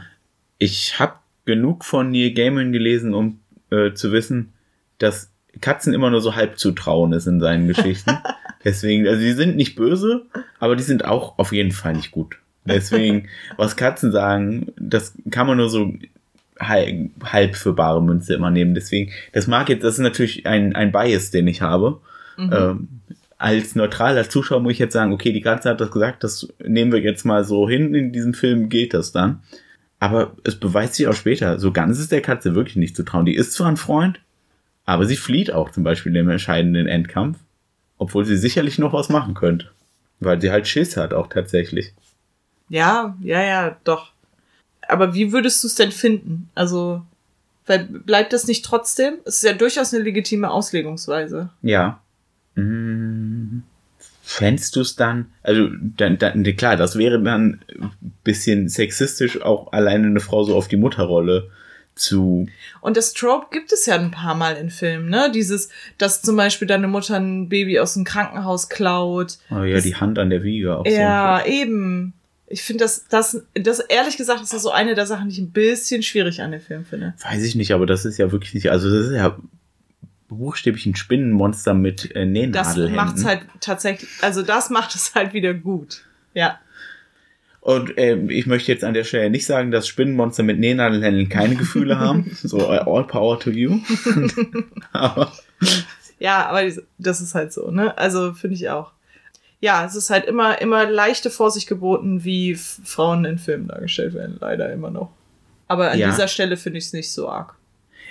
ich habe genug von Neil Gaiman gelesen, um äh, zu wissen, dass Katzen immer nur so halb zutrauen ist in seinen Geschichten. Deswegen, also die sind nicht böse, aber die sind auch auf jeden Fall nicht gut. Deswegen, was Katzen sagen, das kann man nur so halb, für bare Münze immer nehmen. Deswegen, das mag jetzt, das ist natürlich ein, ein Bias, den ich habe. Mhm. Ähm, als neutraler Zuschauer muss ich jetzt sagen, okay, die Katze hat das gesagt, das nehmen wir jetzt mal so hin, in diesem Film gilt das dann. Aber es beweist sich auch später, so ganz ist der Katze wirklich nicht zu trauen. Die ist zwar ein Freund, aber sie flieht auch zum Beispiel im entscheidenden Endkampf, obwohl sie sicherlich noch was machen könnte. Weil sie halt Schiss hat auch tatsächlich. Ja, ja, ja, doch. Aber wie würdest du es denn finden? Also, weil bleibt das nicht trotzdem? Es ist ja durchaus eine legitime Auslegungsweise. Ja. Hm, fändest du es dann, also dann, dann, klar, das wäre dann ein bisschen sexistisch, auch alleine eine Frau so auf die Mutterrolle zu. Und das Trope gibt es ja ein paar Mal in Filmen, ne? Dieses, dass zum Beispiel deine Mutter ein Baby aus dem Krankenhaus klaut. Oh ja, das, die Hand an der Wiege auch. Ja, so eben. Ich finde das, das, das, ehrlich gesagt, ist das so eine der Sachen, die ich ein bisschen schwierig an dem Film finde. Weiß ich nicht, aber das ist ja wirklich nicht, also das ist ja buchstäblich ein Spinnenmonster mit äh, Nähnadelhänden. Das macht's halt tatsächlich, also das macht es halt wieder gut. Ja. Und äh, ich möchte jetzt an der Stelle nicht sagen, dass Spinnenmonster mit Nähnadelhänden keine Gefühle haben. So all power to you. aber. Ja, aber das ist halt so, ne? Also finde ich auch. Ja, es ist halt immer, immer leichte Vorsicht geboten, wie Frauen in Filmen dargestellt werden, leider immer noch. Aber an ja. dieser Stelle finde ich es nicht so arg.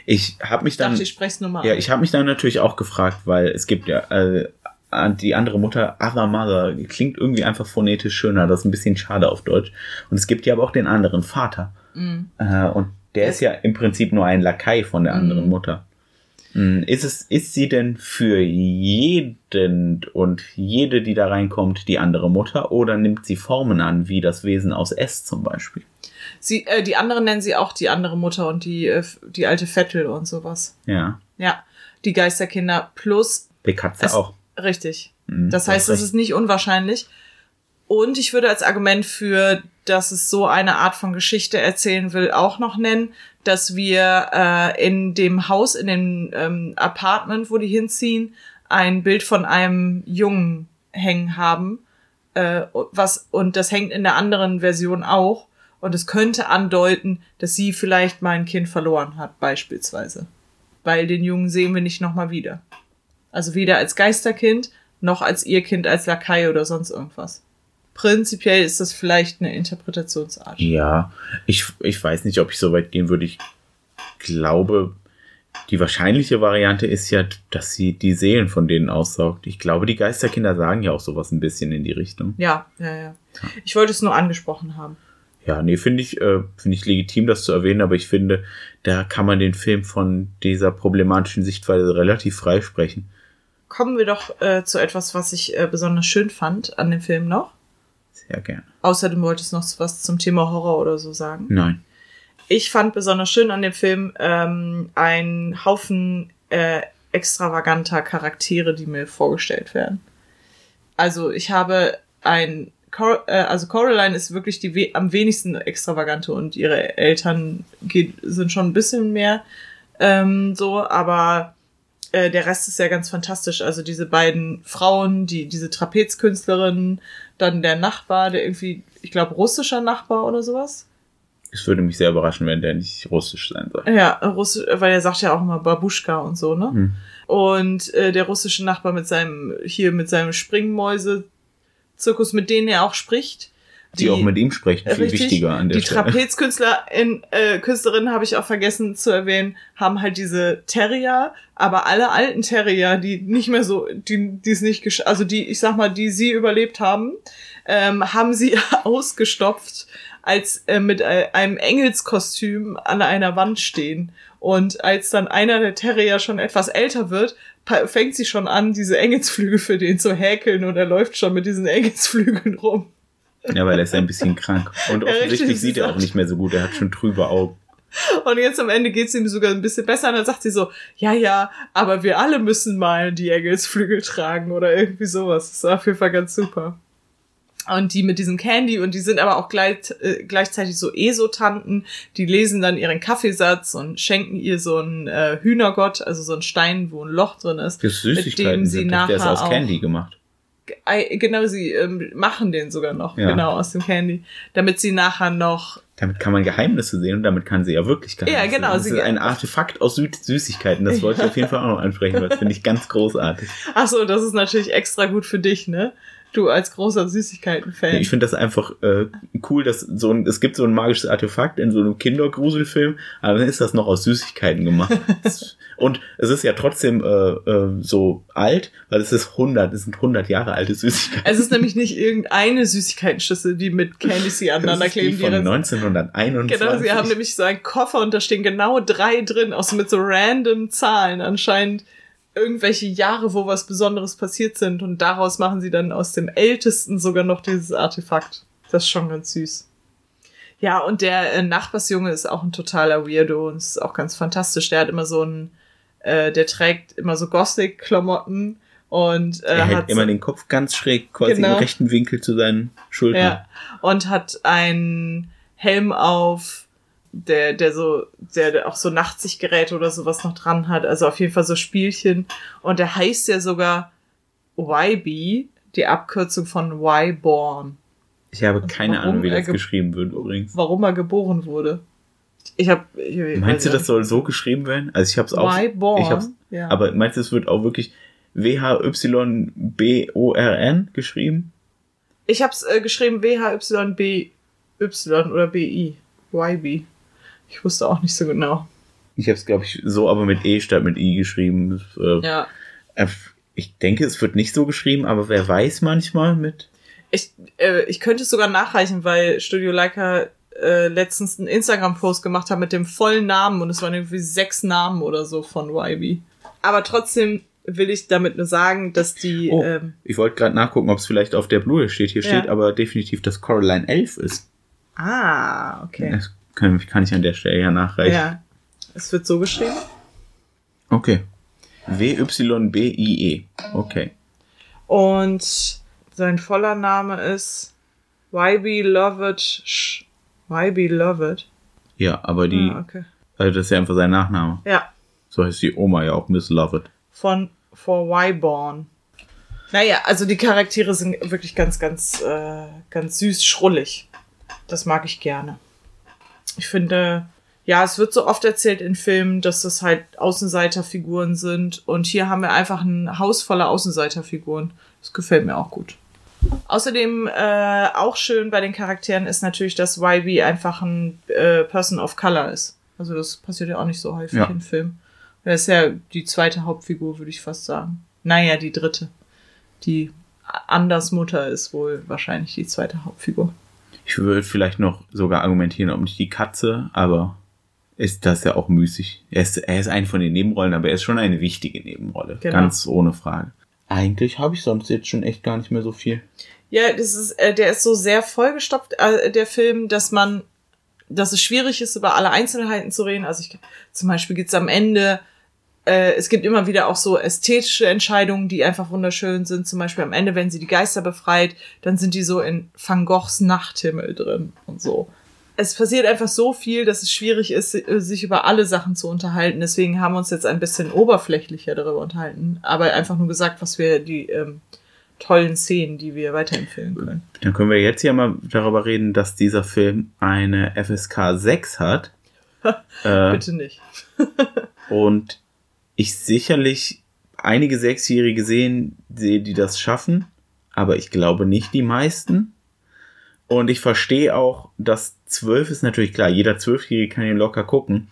Ich habe mich dann. Ich dachte, ich normal. Ja, ich habe mich dann natürlich auch gefragt, weil es gibt ja äh, die andere Mutter, Other Mother, klingt irgendwie einfach phonetisch schöner. Das ist ein bisschen schade auf Deutsch. Und es gibt ja aber auch den anderen Vater. Mhm. Äh, und der ist ja im Prinzip nur ein Lakai von der anderen mhm. Mutter. Mhm. Ist es, ist sie denn für jeden und jede, die da reinkommt, die andere Mutter oder nimmt sie Formen an, wie das Wesen aus S zum Beispiel? Sie, äh, die anderen nennen sie auch die andere Mutter und die, äh, die alte Vettel und sowas. Ja. Ja. Die Geisterkinder plus. Die Katze es, auch. Richtig. Mhm, das heißt, das ist nicht unwahrscheinlich. Und ich würde als Argument für, dass es so eine Art von Geschichte erzählen will, auch noch nennen, dass wir äh, in dem Haus, in dem ähm, Apartment, wo die hinziehen, ein Bild von einem Jungen hängen haben. Äh, was, und das hängt in der anderen Version auch. Und es könnte andeuten, dass sie vielleicht mein Kind verloren hat, beispielsweise. Weil den Jungen sehen wir nicht nochmal wieder. Also weder als Geisterkind, noch als ihr Kind als Lakai oder sonst irgendwas. Prinzipiell ist das vielleicht eine Interpretationsart. Ja, ich, ich weiß nicht, ob ich so weit gehen würde. Ich glaube, die wahrscheinliche Variante ist ja, dass sie die Seelen von denen aussaugt. Ich glaube, die Geisterkinder sagen ja auch sowas ein bisschen in die Richtung. Ja, ja, ja. Ich wollte es nur angesprochen haben. Ja, nee, finde ich, äh, finde ich legitim, das zu erwähnen, aber ich finde, da kann man den Film von dieser problematischen Sichtweise relativ freisprechen. Kommen wir doch äh, zu etwas, was ich äh, besonders schön fand an dem Film noch. Sehr gerne. Außerdem wolltest du noch was zum Thema Horror oder so sagen? Nein. Ich fand besonders schön an dem Film ähm, ein Haufen äh, extravaganter Charaktere, die mir vorgestellt werden. Also ich habe ein Cor äh, also Coraline ist wirklich die we am wenigsten extravagante und ihre Eltern geht, sind schon ein bisschen mehr ähm, so, aber äh, der Rest ist ja ganz fantastisch. Also diese beiden Frauen, die diese Trapezkünstlerin, dann der Nachbar, der irgendwie, ich glaube, russischer Nachbar oder sowas. Es würde mich sehr überraschen, wenn der nicht russisch sein soll. Ja, russisch, weil er sagt ja auch immer Babuschka und so, ne? Hm. Und äh, der russische Nachbar mit seinem, hier mit seinem Springmäuse Zirkus, mit denen er auch spricht. Die, die auch mit ihm sprechen, viel richtig, wichtiger an der die Stelle. Die Trapezkünstlerin äh, Künstlerinnen habe ich auch vergessen zu erwähnen, haben halt diese Terrier, aber alle alten Terrier, die nicht mehr so, die die es nicht, also die, ich sag mal, die sie überlebt haben, ähm, haben sie ausgestopft als äh, mit äh, einem Engelskostüm an einer Wand stehen. Und als dann einer der Terrier schon etwas älter wird, fängt sie schon an, diese Engelsflügel für den zu häkeln und er läuft schon mit diesen Engelsflügeln rum. Ja, weil er ist ja ein bisschen krank. Und offensichtlich sieht er auch nicht mehr so gut. Er hat schon trübe Augen. Und jetzt am Ende geht's ihm sogar ein bisschen besser. Und dann sagt sie so, ja, ja, aber wir alle müssen mal die Engelsflügel tragen oder irgendwie sowas. Das ist auf jeden Fall ganz super. Und die mit diesem Candy und die sind aber auch gleich, äh, gleichzeitig so Esotanten, die lesen dann ihren Kaffeesatz und schenken ihr so einen äh, Hühnergott, also so einen Stein, wo ein Loch drin ist. Das Süßigkeiten mit dem sie sind, nachher der ist aus Candy gemacht. Genau, sie ähm, machen den sogar noch, ja. genau, aus dem Candy, damit sie nachher noch damit kann man Geheimnisse sehen und damit kann sie ja wirklich Geheimnisse Ja, genau. Das ist ein Artefakt aus Sü Süßigkeiten. Das wollte ich auf jeden Fall auch noch ansprechen. Das finde ich ganz großartig. Ach so, das ist natürlich extra gut für dich, ne? Du als großer Süßigkeiten-Fan. Ich finde das einfach äh, cool, dass so ein, es gibt so ein magisches Artefakt in so einem Kindergruselfilm, aber dann ist das noch aus Süßigkeiten gemacht. Und es ist ja trotzdem äh, äh, so alt, weil es ist 100, es sind 100 Jahre alte Süßigkeiten. Es ist nämlich nicht irgendeine Süßigkeitenschüssel, die mit Candy C aneinander kleben. Die von 1921. Genau, sie haben nämlich so einen Koffer und da stehen genau drei drin, auch so mit so random Zahlen. Anscheinend irgendwelche Jahre, wo was Besonderes passiert sind und daraus machen sie dann aus dem Ältesten sogar noch dieses Artefakt. Das ist schon ganz süß. Ja, und der äh, Nachbarsjunge ist auch ein totaler Weirdo und ist auch ganz fantastisch. Der hat immer so ein, äh, der trägt immer so Gothic-Klamotten und äh, er hat immer den Kopf ganz schräg, quasi genau, im rechten Winkel zu seinen Schultern. Ja, und hat einen Helm auf, der, der so, der auch so Nachtsichtgeräte oder sowas noch dran hat. Also auf jeden Fall so Spielchen. Und der heißt ja sogar YB, die Abkürzung von Y-Born. Ich habe keine Ahnung, wie das geschrieben wird übrigens. Warum er geboren wurde. Ich habe. Meinst du, das soll so geschrieben werden? Also ich habe es auch. Y-Born. Ich hab's, ja. Aber meinst du, es wird auch wirklich W-H-Y-B-O-R-N geschrieben? Ich habe es äh, geschrieben W-H-Y-B-Y oder B-I. YB. Ich wusste auch nicht so genau. Ich habe es, glaube ich, so aber mit E statt mit I geschrieben. Äh, ja. Äh, ich denke, es wird nicht so geschrieben, aber wer weiß manchmal mit. Ich, äh, ich könnte es sogar nachreichen, weil Studio Leica äh, letztens einen Instagram-Post gemacht hat mit dem vollen Namen und es waren irgendwie sechs Namen oder so von YB. Aber trotzdem will ich damit nur sagen, dass die. Oh, ähm, ich wollte gerade nachgucken, ob es vielleicht auf der Blu-ray steht. Hier ja. steht aber definitiv, dass Coraline 11 ist. Ah, okay. Das kann, kann ich an der Stelle ja nachreichen. Ja. Es wird so geschrieben. Okay. W-Y-B-I-E. Okay. Und sein voller Name ist YB Lovett. YB Lovett. Ja, aber die. Ah, okay. Also das ist ja einfach sein Nachname. Ja. So heißt die Oma ja auch Miss Lovett. Von For Y-Born. Naja, also die Charaktere sind wirklich ganz, ganz, äh, ganz süß, schrullig. Das mag ich gerne ich finde, ja, es wird so oft erzählt in Filmen, dass das halt Außenseiterfiguren sind. Und hier haben wir einfach ein Haus voller Außenseiterfiguren. Das gefällt mir auch gut. Außerdem äh, auch schön bei den Charakteren ist natürlich, dass YB einfach ein äh, Person of Color ist. Also das passiert ja auch nicht so häufig ja. in Filmen. Er ist ja die zweite Hauptfigur, würde ich fast sagen. Naja, die dritte. Die Anders Mutter ist wohl wahrscheinlich die zweite Hauptfigur. Ich würde vielleicht noch sogar argumentieren, ob nicht die Katze, aber ist das ja auch müßig. Er ist, er ist eine von den Nebenrollen, aber er ist schon eine wichtige Nebenrolle. Genau. Ganz ohne Frage. Eigentlich habe ich sonst jetzt schon echt gar nicht mehr so viel. Ja, das ist, äh, der ist so sehr vollgestopft, äh, der Film, dass man, dass es schwierig ist, über alle Einzelheiten zu reden. Also ich, zum Beispiel gibt's am Ende äh, es gibt immer wieder auch so ästhetische Entscheidungen, die einfach wunderschön sind. Zum Beispiel am Ende, wenn sie die Geister befreit, dann sind die so in Van Goghs Nachthimmel drin und so. Es passiert einfach so viel, dass es schwierig ist, sich über alle Sachen zu unterhalten. Deswegen haben wir uns jetzt ein bisschen oberflächlicher darüber unterhalten, aber einfach nur gesagt, was wir die ähm, tollen Szenen, die wir weiterempfehlen können. Dann können wir jetzt ja mal darüber reden, dass dieser Film eine FSK 6 hat. äh, Bitte nicht. und ich sicherlich einige Sechsjährige sehen, die das schaffen, aber ich glaube nicht die meisten. Und ich verstehe auch, dass zwölf ist natürlich klar, jeder Zwölfjährige kann ihn locker gucken.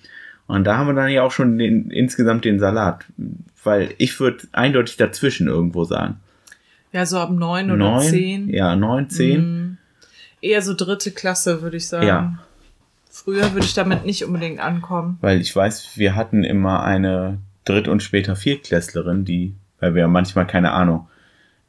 Und da haben wir dann ja auch schon den, insgesamt den Salat. Weil ich würde eindeutig dazwischen irgendwo sagen. Ja, so ab neun oder zehn. Ja, neun, zehn. Mm, eher so dritte Klasse, würde ich sagen. Ja. Früher würde ich damit nicht unbedingt ankommen. Weil ich weiß, wir hatten immer eine Dritt- und später Viertklässlerin, die, weil wir ja manchmal keine Ahnung,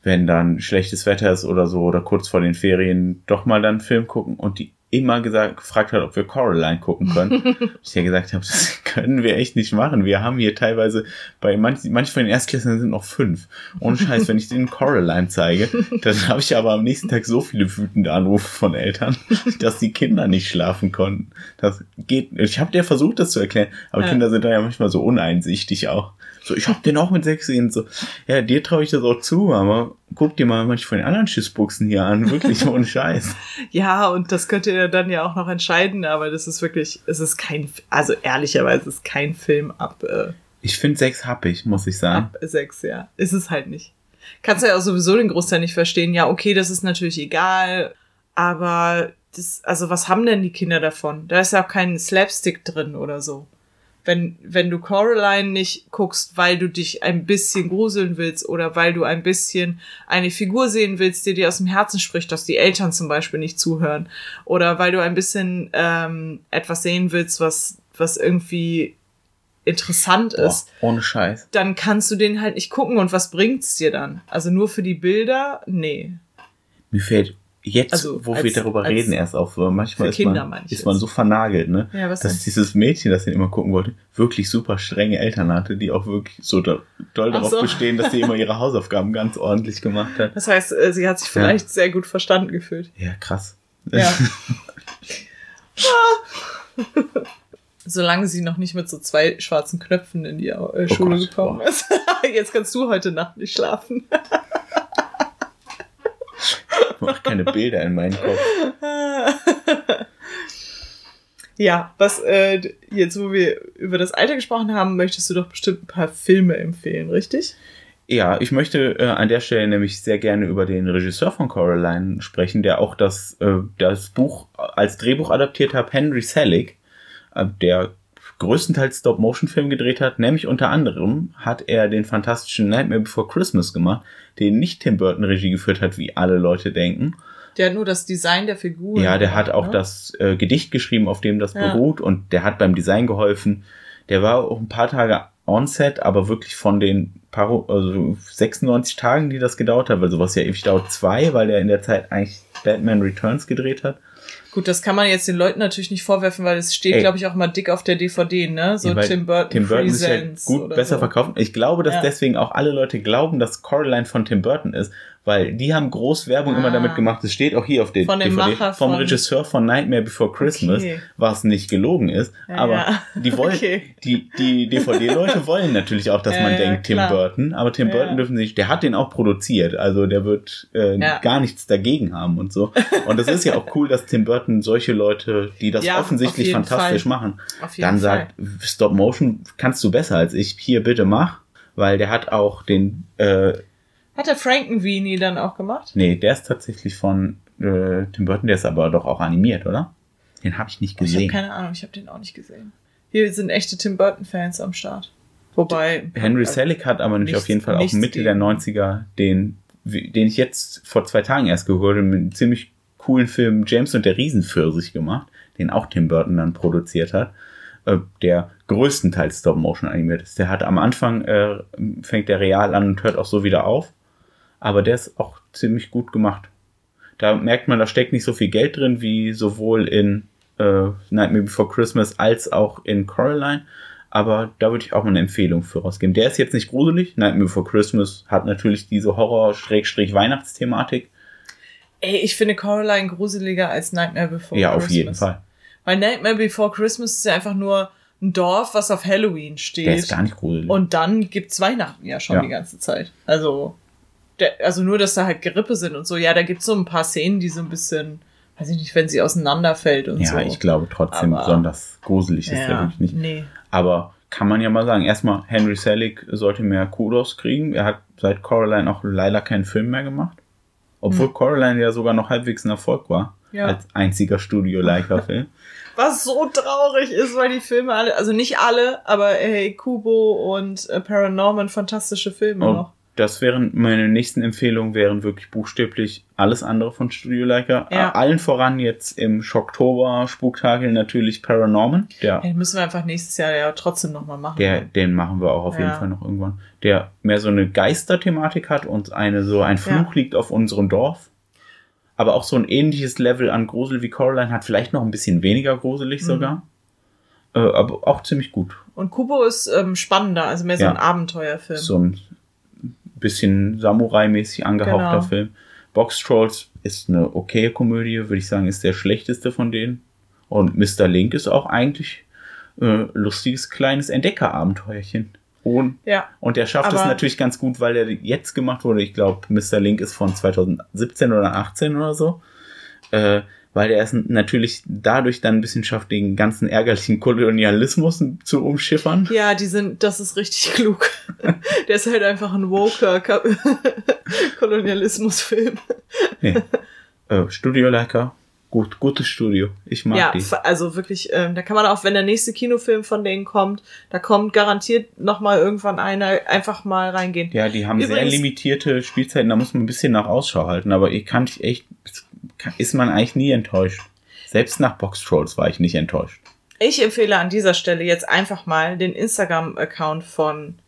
wenn dann schlechtes Wetter ist oder so oder kurz vor den Ferien doch mal dann Film gucken und die immer gesagt, gefragt hat, ob wir Coraline gucken können. ich ja gesagt habe, das können wir echt nicht machen. Wir haben hier teilweise bei manchen, manche von den Erstklässlern sind noch fünf. Ohne Scheiß, wenn ich denen Coraline zeige, dann habe ich aber am nächsten Tag so viele wütende Anrufe von Eltern, dass die Kinder nicht schlafen konnten. Das geht. Ich habe dir versucht, das zu erklären, aber ja. Kinder sind da ja manchmal so uneinsichtig auch. So, ich habe den auch mit sechs gesehen. So, ja, dir traue ich das auch zu, aber guck dir mal manche von den anderen Schissbuchsen hier an, wirklich ohne Scheiß. ja, und das könnt ihr dann ja auch noch entscheiden, aber das ist wirklich, es ist kein, also ehrlicherweise ist kein Film ab. Äh, ich finde sechs happig, muss ich sagen. Ab sechs, ja. Ist es halt nicht. Kannst du ja auch sowieso den Großteil nicht verstehen. Ja, okay, das ist natürlich egal, aber das, also was haben denn die Kinder davon? Da ist ja auch kein Slapstick drin oder so wenn, wenn du Coraline nicht guckst, weil du dich ein bisschen gruseln willst oder weil du ein bisschen eine Figur sehen willst, die dir aus dem Herzen spricht, dass die Eltern zum Beispiel nicht zuhören oder weil du ein bisschen ähm, etwas sehen willst, was, was irgendwie interessant Boah, ist. Ohne Scheiß. Dann kannst du den halt nicht gucken und was bringt's dir dann? Also nur für die Bilder? Nee. Mir fehlt jetzt, also, wo wir darüber reden, erst auf, manchmal ist, Kinder, man, ist man so vernagelt, ne? Ja, was dass denn? dieses Mädchen, das ihn immer gucken wollte, wirklich super strenge Eltern hatte, die auch wirklich so doll darauf so. bestehen, dass sie immer ihre Hausaufgaben ganz ordentlich gemacht hat. Das heißt, äh, sie hat sich vielleicht ja. sehr gut verstanden gefühlt. Ja, krass. Ja. Solange sie noch nicht mit so zwei schwarzen Knöpfen in die äh, oh Schule oh Gott, gekommen ist. Jetzt kannst du heute Nacht nicht schlafen mache keine Bilder in meinen Kopf. Ja, was äh, jetzt, wo wir über das Alter gesprochen haben, möchtest du doch bestimmt ein paar Filme empfehlen, richtig? Ja, ich möchte äh, an der Stelle nämlich sehr gerne über den Regisseur von Coraline sprechen, der auch das, äh, das Buch als Drehbuch adaptiert hat, Henry Selick, äh, der größtenteils Stop-Motion-Film gedreht hat, nämlich unter anderem hat er den fantastischen Nightmare Before Christmas gemacht, den nicht Tim Burton Regie geführt hat, wie alle Leute denken. Der hat nur das Design der Figur. Ja, der hat auch ne? das äh, Gedicht geschrieben, auf dem das ja. beruht und der hat beim Design geholfen. Der war auch ein paar Tage on-set, aber wirklich von den paar, also 96 Tagen, die das gedauert hat, weil sowas ja ewig dauert, zwei, weil er in der Zeit eigentlich Batman Returns gedreht hat. Gut, das kann man jetzt den Leuten natürlich nicht vorwerfen, weil es steht, glaube ich, auch mal dick auf der DVD, ne? So ja, Tim Burton, Tim Burton ist ja gut besser so. verkaufen. Ich glaube, dass ja. deswegen auch alle Leute glauben, dass Coraline von Tim Burton ist, weil die haben groß Werbung ah. immer damit gemacht. Es steht auch hier auf der von DVD Macher vom von Regisseur von Nightmare Before Christmas, okay. was nicht gelogen ist. Ja, aber ja. die wollen, okay. die, die DVD-Leute wollen natürlich auch, dass ja, man denkt Tim Burton, aber Tim Burton dürfen sich, der hat den auch produziert, also der wird äh, gar nichts dagegen haben und so. Und das ist ja auch cool, dass Tim Burton solche Leute, die das offensichtlich fantastisch Fall. machen, dann Fall. sagt, Stop Motion kannst du besser als ich, hier bitte mach, weil der hat auch den äh, hat der Frankenweenie dann auch gemacht? Nee, der ist tatsächlich von äh, Tim Burton, der ist aber doch auch animiert, oder? Den habe ich nicht gesehen. Ich habe keine Ahnung, ich habe den auch nicht gesehen. Hier sind echte Tim Burton-Fans am Start. Wobei. Henry Selick hat aber nämlich auf jeden Fall auch Mitte der 90er den, den ich jetzt vor zwei Tagen erst gehört habe, mit einem ziemlich coolen Film James und der Riesenpfirsich gemacht, den auch Tim Burton dann produziert hat, äh, der größtenteils Stop-Motion animiert ist. Der hat am Anfang, äh, fängt der real an und hört auch so wieder auf aber der ist auch ziemlich gut gemacht. Da merkt man, da steckt nicht so viel Geld drin wie sowohl in äh, Nightmare Before Christmas als auch in Coraline. Aber da würde ich auch mal eine Empfehlung für rausgeben. Der ist jetzt nicht gruselig. Nightmare Before Christmas hat natürlich diese Horror-Weihnachtsthematik. Ey, ich finde Coraline gruseliger als Nightmare Before ja, Christmas. Ja, auf jeden Fall. Weil Nightmare Before Christmas ist ja einfach nur ein Dorf, was auf Halloween steht. Der ist gar nicht gruselig. Und dann gibt's Weihnachten ja schon ja. die ganze Zeit. Also der, also nur, dass da halt Gerippe sind und so. Ja, da gibt's so ein paar Szenen, die so ein bisschen, weiß ich nicht, wenn sie auseinanderfällt und ja, so. Ja, ich glaube trotzdem, Aber, besonders gruselig ist ja, der wirklich nicht. Nee. Aber kann man ja mal sagen. Erstmal, Henry Selick sollte mehr Kudos kriegen. Er hat seit Coraline auch leider keinen Film mehr gemacht. Obwohl hm. Coraline ja sogar noch halbwegs ein Erfolg war. Ja. Als einziger Studio-Leica-Film. Was so traurig ist, weil die Filme alle, also nicht alle, aber hey, Kubo und äh, Paranorman fantastische Filme und noch das wären meine nächsten Empfehlungen wären wirklich buchstäblich alles andere von Studio Leica. Ja. Allen voran jetzt im Schocktober Spuktakel natürlich Paranorman. Der, den müssen wir einfach nächstes Jahr ja trotzdem nochmal machen. Der, den machen wir auch auf ja. jeden Fall noch irgendwann. Der mehr so eine Geisterthematik hat und eine so ein Fluch liegt auf unserem Dorf. Aber auch so ein ähnliches Level an Grusel wie Coraline hat, vielleicht noch ein bisschen weniger gruselig mhm. sogar. Äh, aber auch ziemlich gut. Und Kubo ist ähm, spannender, also mehr so ein Abenteuerfilm. So ein bisschen Samurai-mäßig angehauchter genau. Film. Box Trolls ist eine okaye Komödie, würde ich sagen, ist der schlechteste von denen. Und Mr. Link ist auch eigentlich äh, lustiges kleines Entdeckerabenteuerchen. Und, ja, und der schafft es natürlich ganz gut, weil er jetzt gemacht wurde. Ich glaube, Mr. Link ist von 2017 oder 18 oder so. Äh, weil er es natürlich dadurch dann ein bisschen schafft, den ganzen ärgerlichen Kolonialismus zu umschiffern. Ja, die sind, das ist richtig klug. Der ist halt einfach ein woker Kolonialismusfilm. Nee. Äh, Studio Leica, gut, gutes Studio. Ich mag ja, die. Ja, also wirklich, ähm, da kann man auch, wenn der nächste Kinofilm von denen kommt, da kommt garantiert noch mal irgendwann einer, einfach mal reingehen. Ja, die haben Übrigens, sehr limitierte Spielzeiten, da muss man ein bisschen nach Ausschau halten, aber ich kann echt ist man eigentlich nie enttäuscht. Selbst nach Box Trolls war ich nicht enttäuscht. Ich empfehle an dieser Stelle jetzt einfach mal den Instagram-Account von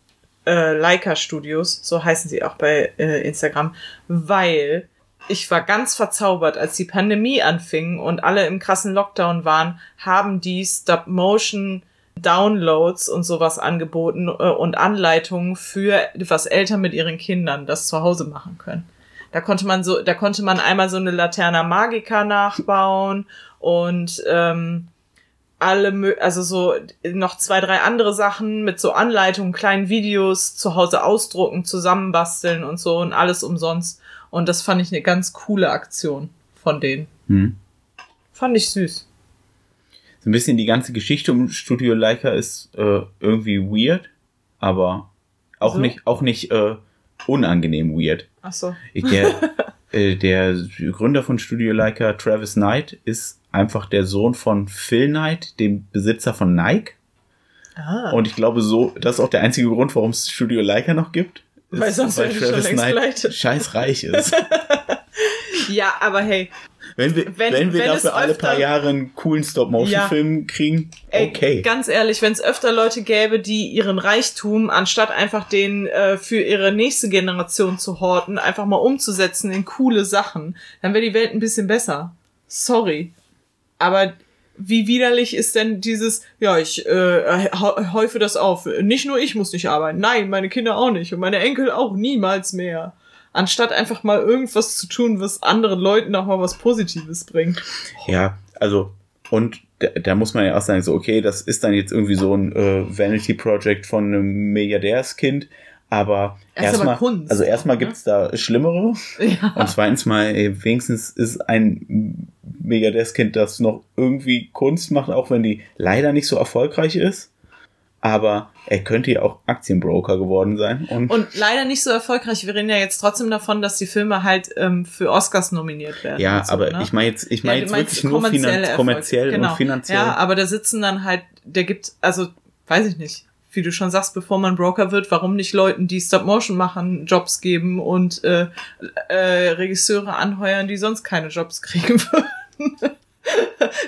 äh, Leica Studios, so heißen sie auch bei äh, Instagram, weil ich war ganz verzaubert, als die Pandemie anfing und alle im krassen Lockdown waren, haben die Stop-Motion Downloads und sowas angeboten äh, und Anleitungen für was Eltern mit ihren Kindern das zu Hause machen können. Da konnte man so, da konnte man einmal so eine Laterna Magica nachbauen und ähm, alle, also so noch zwei, drei andere Sachen mit so Anleitungen, kleinen Videos zu Hause ausdrucken, zusammenbasteln und so und alles umsonst. Und das fand ich eine ganz coole Aktion von denen. Hm. Fand ich süß. So ein bisschen die ganze Geschichte um Studio Leica ist äh, irgendwie weird, aber auch so? nicht, auch nicht äh, unangenehm weird. Ach so. Der, äh, der Gründer von Studio Leica, Travis Knight, ist einfach der Sohn von Phil Knight, dem Besitzer von Nike. Ah. Und ich glaube, so, das ist auch der einzige Grund, warum es Studio Leica noch gibt. Weil sonst weil Travis Knight scheiß reich ist. ja, aber hey, wenn wir, wenn, wenn wir wenn dafür alle paar Jahre einen coolen Stop-Motion-Film ja. kriegen, okay. Ey, ganz ehrlich, wenn es öfter Leute gäbe, die ihren Reichtum, anstatt einfach den äh, für ihre nächste Generation zu horten, einfach mal umzusetzen in coole Sachen, dann wäre die Welt ein bisschen besser. Sorry. Aber wie widerlich ist denn dieses, ja, ich äh, häufe das auf. Nicht nur ich muss nicht arbeiten, nein, meine Kinder auch nicht und meine Enkel auch niemals mehr anstatt einfach mal irgendwas zu tun, was anderen Leuten auch mal was Positives bringt. Ja, also, und da, da muss man ja auch sagen, so, okay, das ist dann jetzt irgendwie so ein äh, Vanity Project von einem Milliardärskind, aber erstmal, also erstmal ne? gibt's da Schlimmere. Ja. Und zweitens mal, ey, wenigstens ist ein Milliardärskind, das noch irgendwie Kunst macht, auch wenn die leider nicht so erfolgreich ist aber er könnte ja auch Aktienbroker geworden sein. Und, und leider nicht so erfolgreich. Wir reden ja jetzt trotzdem davon, dass die Filme halt ähm, für Oscars nominiert werden. Ja, so, aber ne? ich meine jetzt, ich meine ja, jetzt wirklich nur finan kommerziell genau. und finanziell. Ja, aber da sitzen dann halt, der gibt, also weiß ich nicht, wie du schon sagst, bevor man Broker wird, warum nicht Leuten, die Stop-Motion machen, Jobs geben und äh, äh, Regisseure anheuern, die sonst keine Jobs kriegen würden.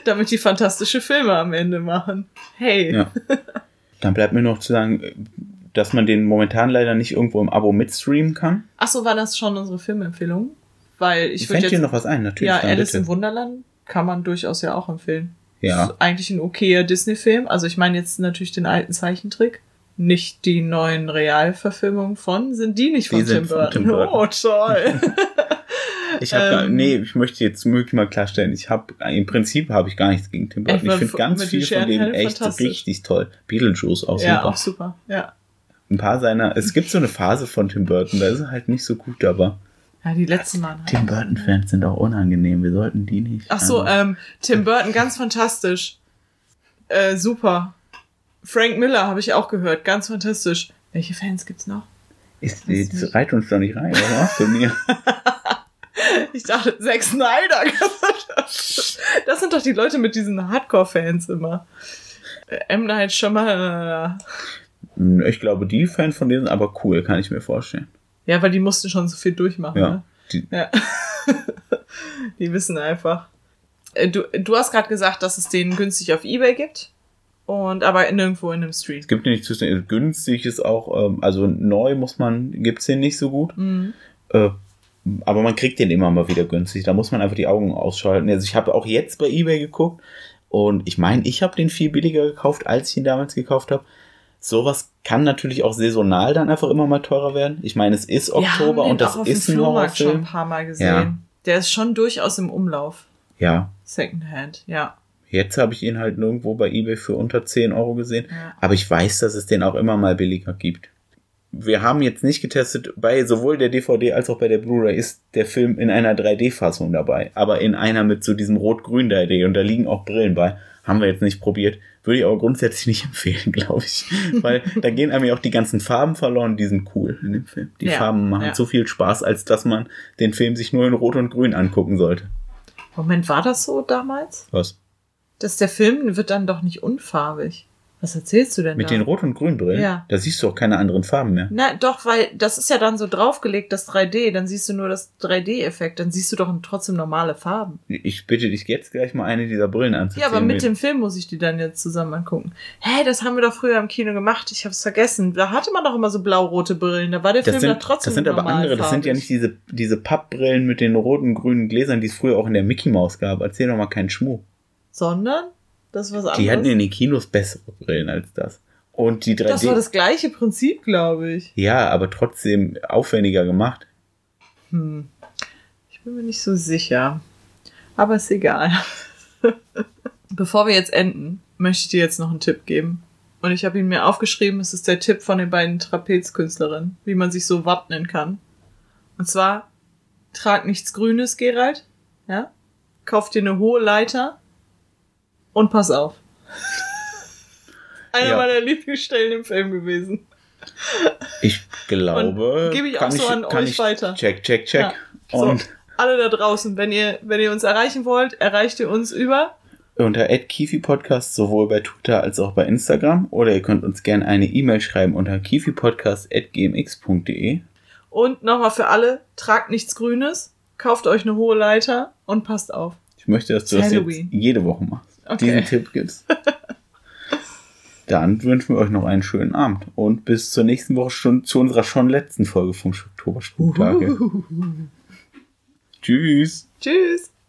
Damit die fantastische Filme am Ende machen. Hey. Ja. Dann bleibt mir noch zu sagen, dass man den momentan leider nicht irgendwo im Abo mitstreamen kann. Ach so, war das schon unsere Filmempfehlung? Weil ich würde jetzt dir noch was ein, natürlich. Ja, Alice bitte. im Wunderland kann man durchaus ja auch empfehlen. Ja. Ist eigentlich ein okayer Disney-Film. Also ich meine jetzt natürlich den alten Zeichentrick. Nicht die neuen Realverfilmungen von, sind die nicht von, die Tim, Burton? von Tim Burton? Oh, toll. Ich habe ähm, nee, ich möchte jetzt möglich mal klarstellen, ich habe im Prinzip habe ich gar nichts gegen Tim Burton. Ich finde ganz viel von denen echt richtig toll. Beetlejuice auch ja, super. auch super. Ja. Ein paar seiner, es gibt so eine Phase von Tim Burton, da ist er halt nicht so gut, aber ja, die letzten Mal. Halt. Tim Burton Fans sind auch unangenehm, wir sollten die nicht. Ach so, ähm, Tim Burton ganz fantastisch. Äh, super. Frank Miller habe ich auch gehört, ganz fantastisch. Welche Fans gibt's noch? Ist, jetzt reit uns doch nicht rein, was machst du mir? Ich dachte, Zack Snyder. Das sind doch die Leute mit diesen Hardcore-Fans immer. M. Night Shyamalan. Ich glaube, die Fans von denen sind aber cool, kann ich mir vorstellen. Ja, weil die mussten schon so viel durchmachen. Ja. Ne? Die, ja. die wissen einfach. Äh, du, du hast gerade gesagt, dass es den günstig auf Ebay gibt. Und aber nirgendwo in einem Street. Es gibt nicht zwischen günstig ist auch, ähm, also neu muss man, gibt's den nicht so gut. Mhm. Äh, aber man kriegt den immer mal wieder günstig. Da muss man einfach die Augen ausschalten. Also ich habe auch jetzt bei eBay geguckt und ich meine, ich habe den viel billiger gekauft, als ich ihn damals gekauft habe. Sowas kann natürlich auch saisonal dann einfach immer mal teurer werden. Ich meine, es ist Oktober und das ist ein Horrorfilm. schon ein paar Mal gesehen. Ja. Der ist schon durchaus im Umlauf. Ja. Secondhand, ja. Jetzt habe ich ihn halt nirgendwo bei eBay für unter 10 Euro gesehen. Ja. Aber ich weiß, dass es den auch immer mal billiger gibt. Wir haben jetzt nicht getestet, bei sowohl der DVD als auch bei der Blu-ray ist der Film in einer 3D-Fassung dabei. Aber in einer mit so diesem rot-grün 3D und da liegen auch Brillen bei. Haben wir jetzt nicht probiert. Würde ich aber grundsätzlich nicht empfehlen, glaube ich. Weil da gehen einem ja auch die ganzen Farben verloren, die sind cool in dem Film. Die ja, Farben machen ja. so viel Spaß, als dass man den Film sich nur in Rot und Grün angucken sollte. Moment, war das so damals? Was? Dass der Film wird dann doch nicht unfarbig. Was erzählst du denn Mit da? den Rot- und Grünbrillen? Ja. Da siehst du auch keine anderen Farben mehr. Na, doch, weil das ist ja dann so draufgelegt, das 3D. Dann siehst du nur das 3D-Effekt. Dann siehst du doch trotzdem normale Farben. Ich bitte dich jetzt gleich mal eine dieser Brillen anzuziehen. Ja, aber mit dem Film muss ich die dann jetzt zusammen angucken. Hä, das haben wir doch früher im Kino gemacht. Ich hab's vergessen. Da hatte man doch immer so blau-rote Brillen. Da war der das Film sind, doch trotzdem Das sind aber andere. Das sind ja nicht diese, diese Pappbrillen mit den roten, grünen Gläsern, die es früher auch in der Mickey Maus gab. Erzähl doch mal keinen Schmuh. Sondern? Das ist was anderes. Die hatten in den Kinos bessere Brillen als das. Und die 3D. Das war das gleiche Prinzip, glaube ich. Ja, aber trotzdem aufwendiger gemacht. Hm. Ich bin mir nicht so sicher. Aber ist egal. Bevor wir jetzt enden, möchte ich dir jetzt noch einen Tipp geben. Und ich habe ihn mir aufgeschrieben, es ist der Tipp von den beiden Trapezkünstlerinnen, wie man sich so wappnen kann. Und zwar, trag nichts Grünes, Gerald. Ja? Kauf dir eine hohe Leiter und pass auf. Eine ja. meiner Lieblingsstellen im Film gewesen. Ich glaube. Gebe ich auch so ich, an euch weiter. Check, check, check. Ja. Und so, alle da draußen, wenn ihr, wenn ihr uns erreichen wollt, erreicht ihr uns über unter @kifi_podcast sowohl bei Twitter als auch bei Instagram oder ihr könnt uns gerne eine E-Mail schreiben unter kifipodcast@gmx.de. Und nochmal für alle, tragt nichts Grünes, kauft euch eine hohe Leiter und passt auf. Ich möchte, dass du das jetzt jede Woche machst. Okay. Diesen Tipp gibt's. Dann wünschen wir euch noch einen schönen Abend und bis zur nächsten Woche schon zu unserer schon letzten Folge vom Oktober Tschüss. Tschüss.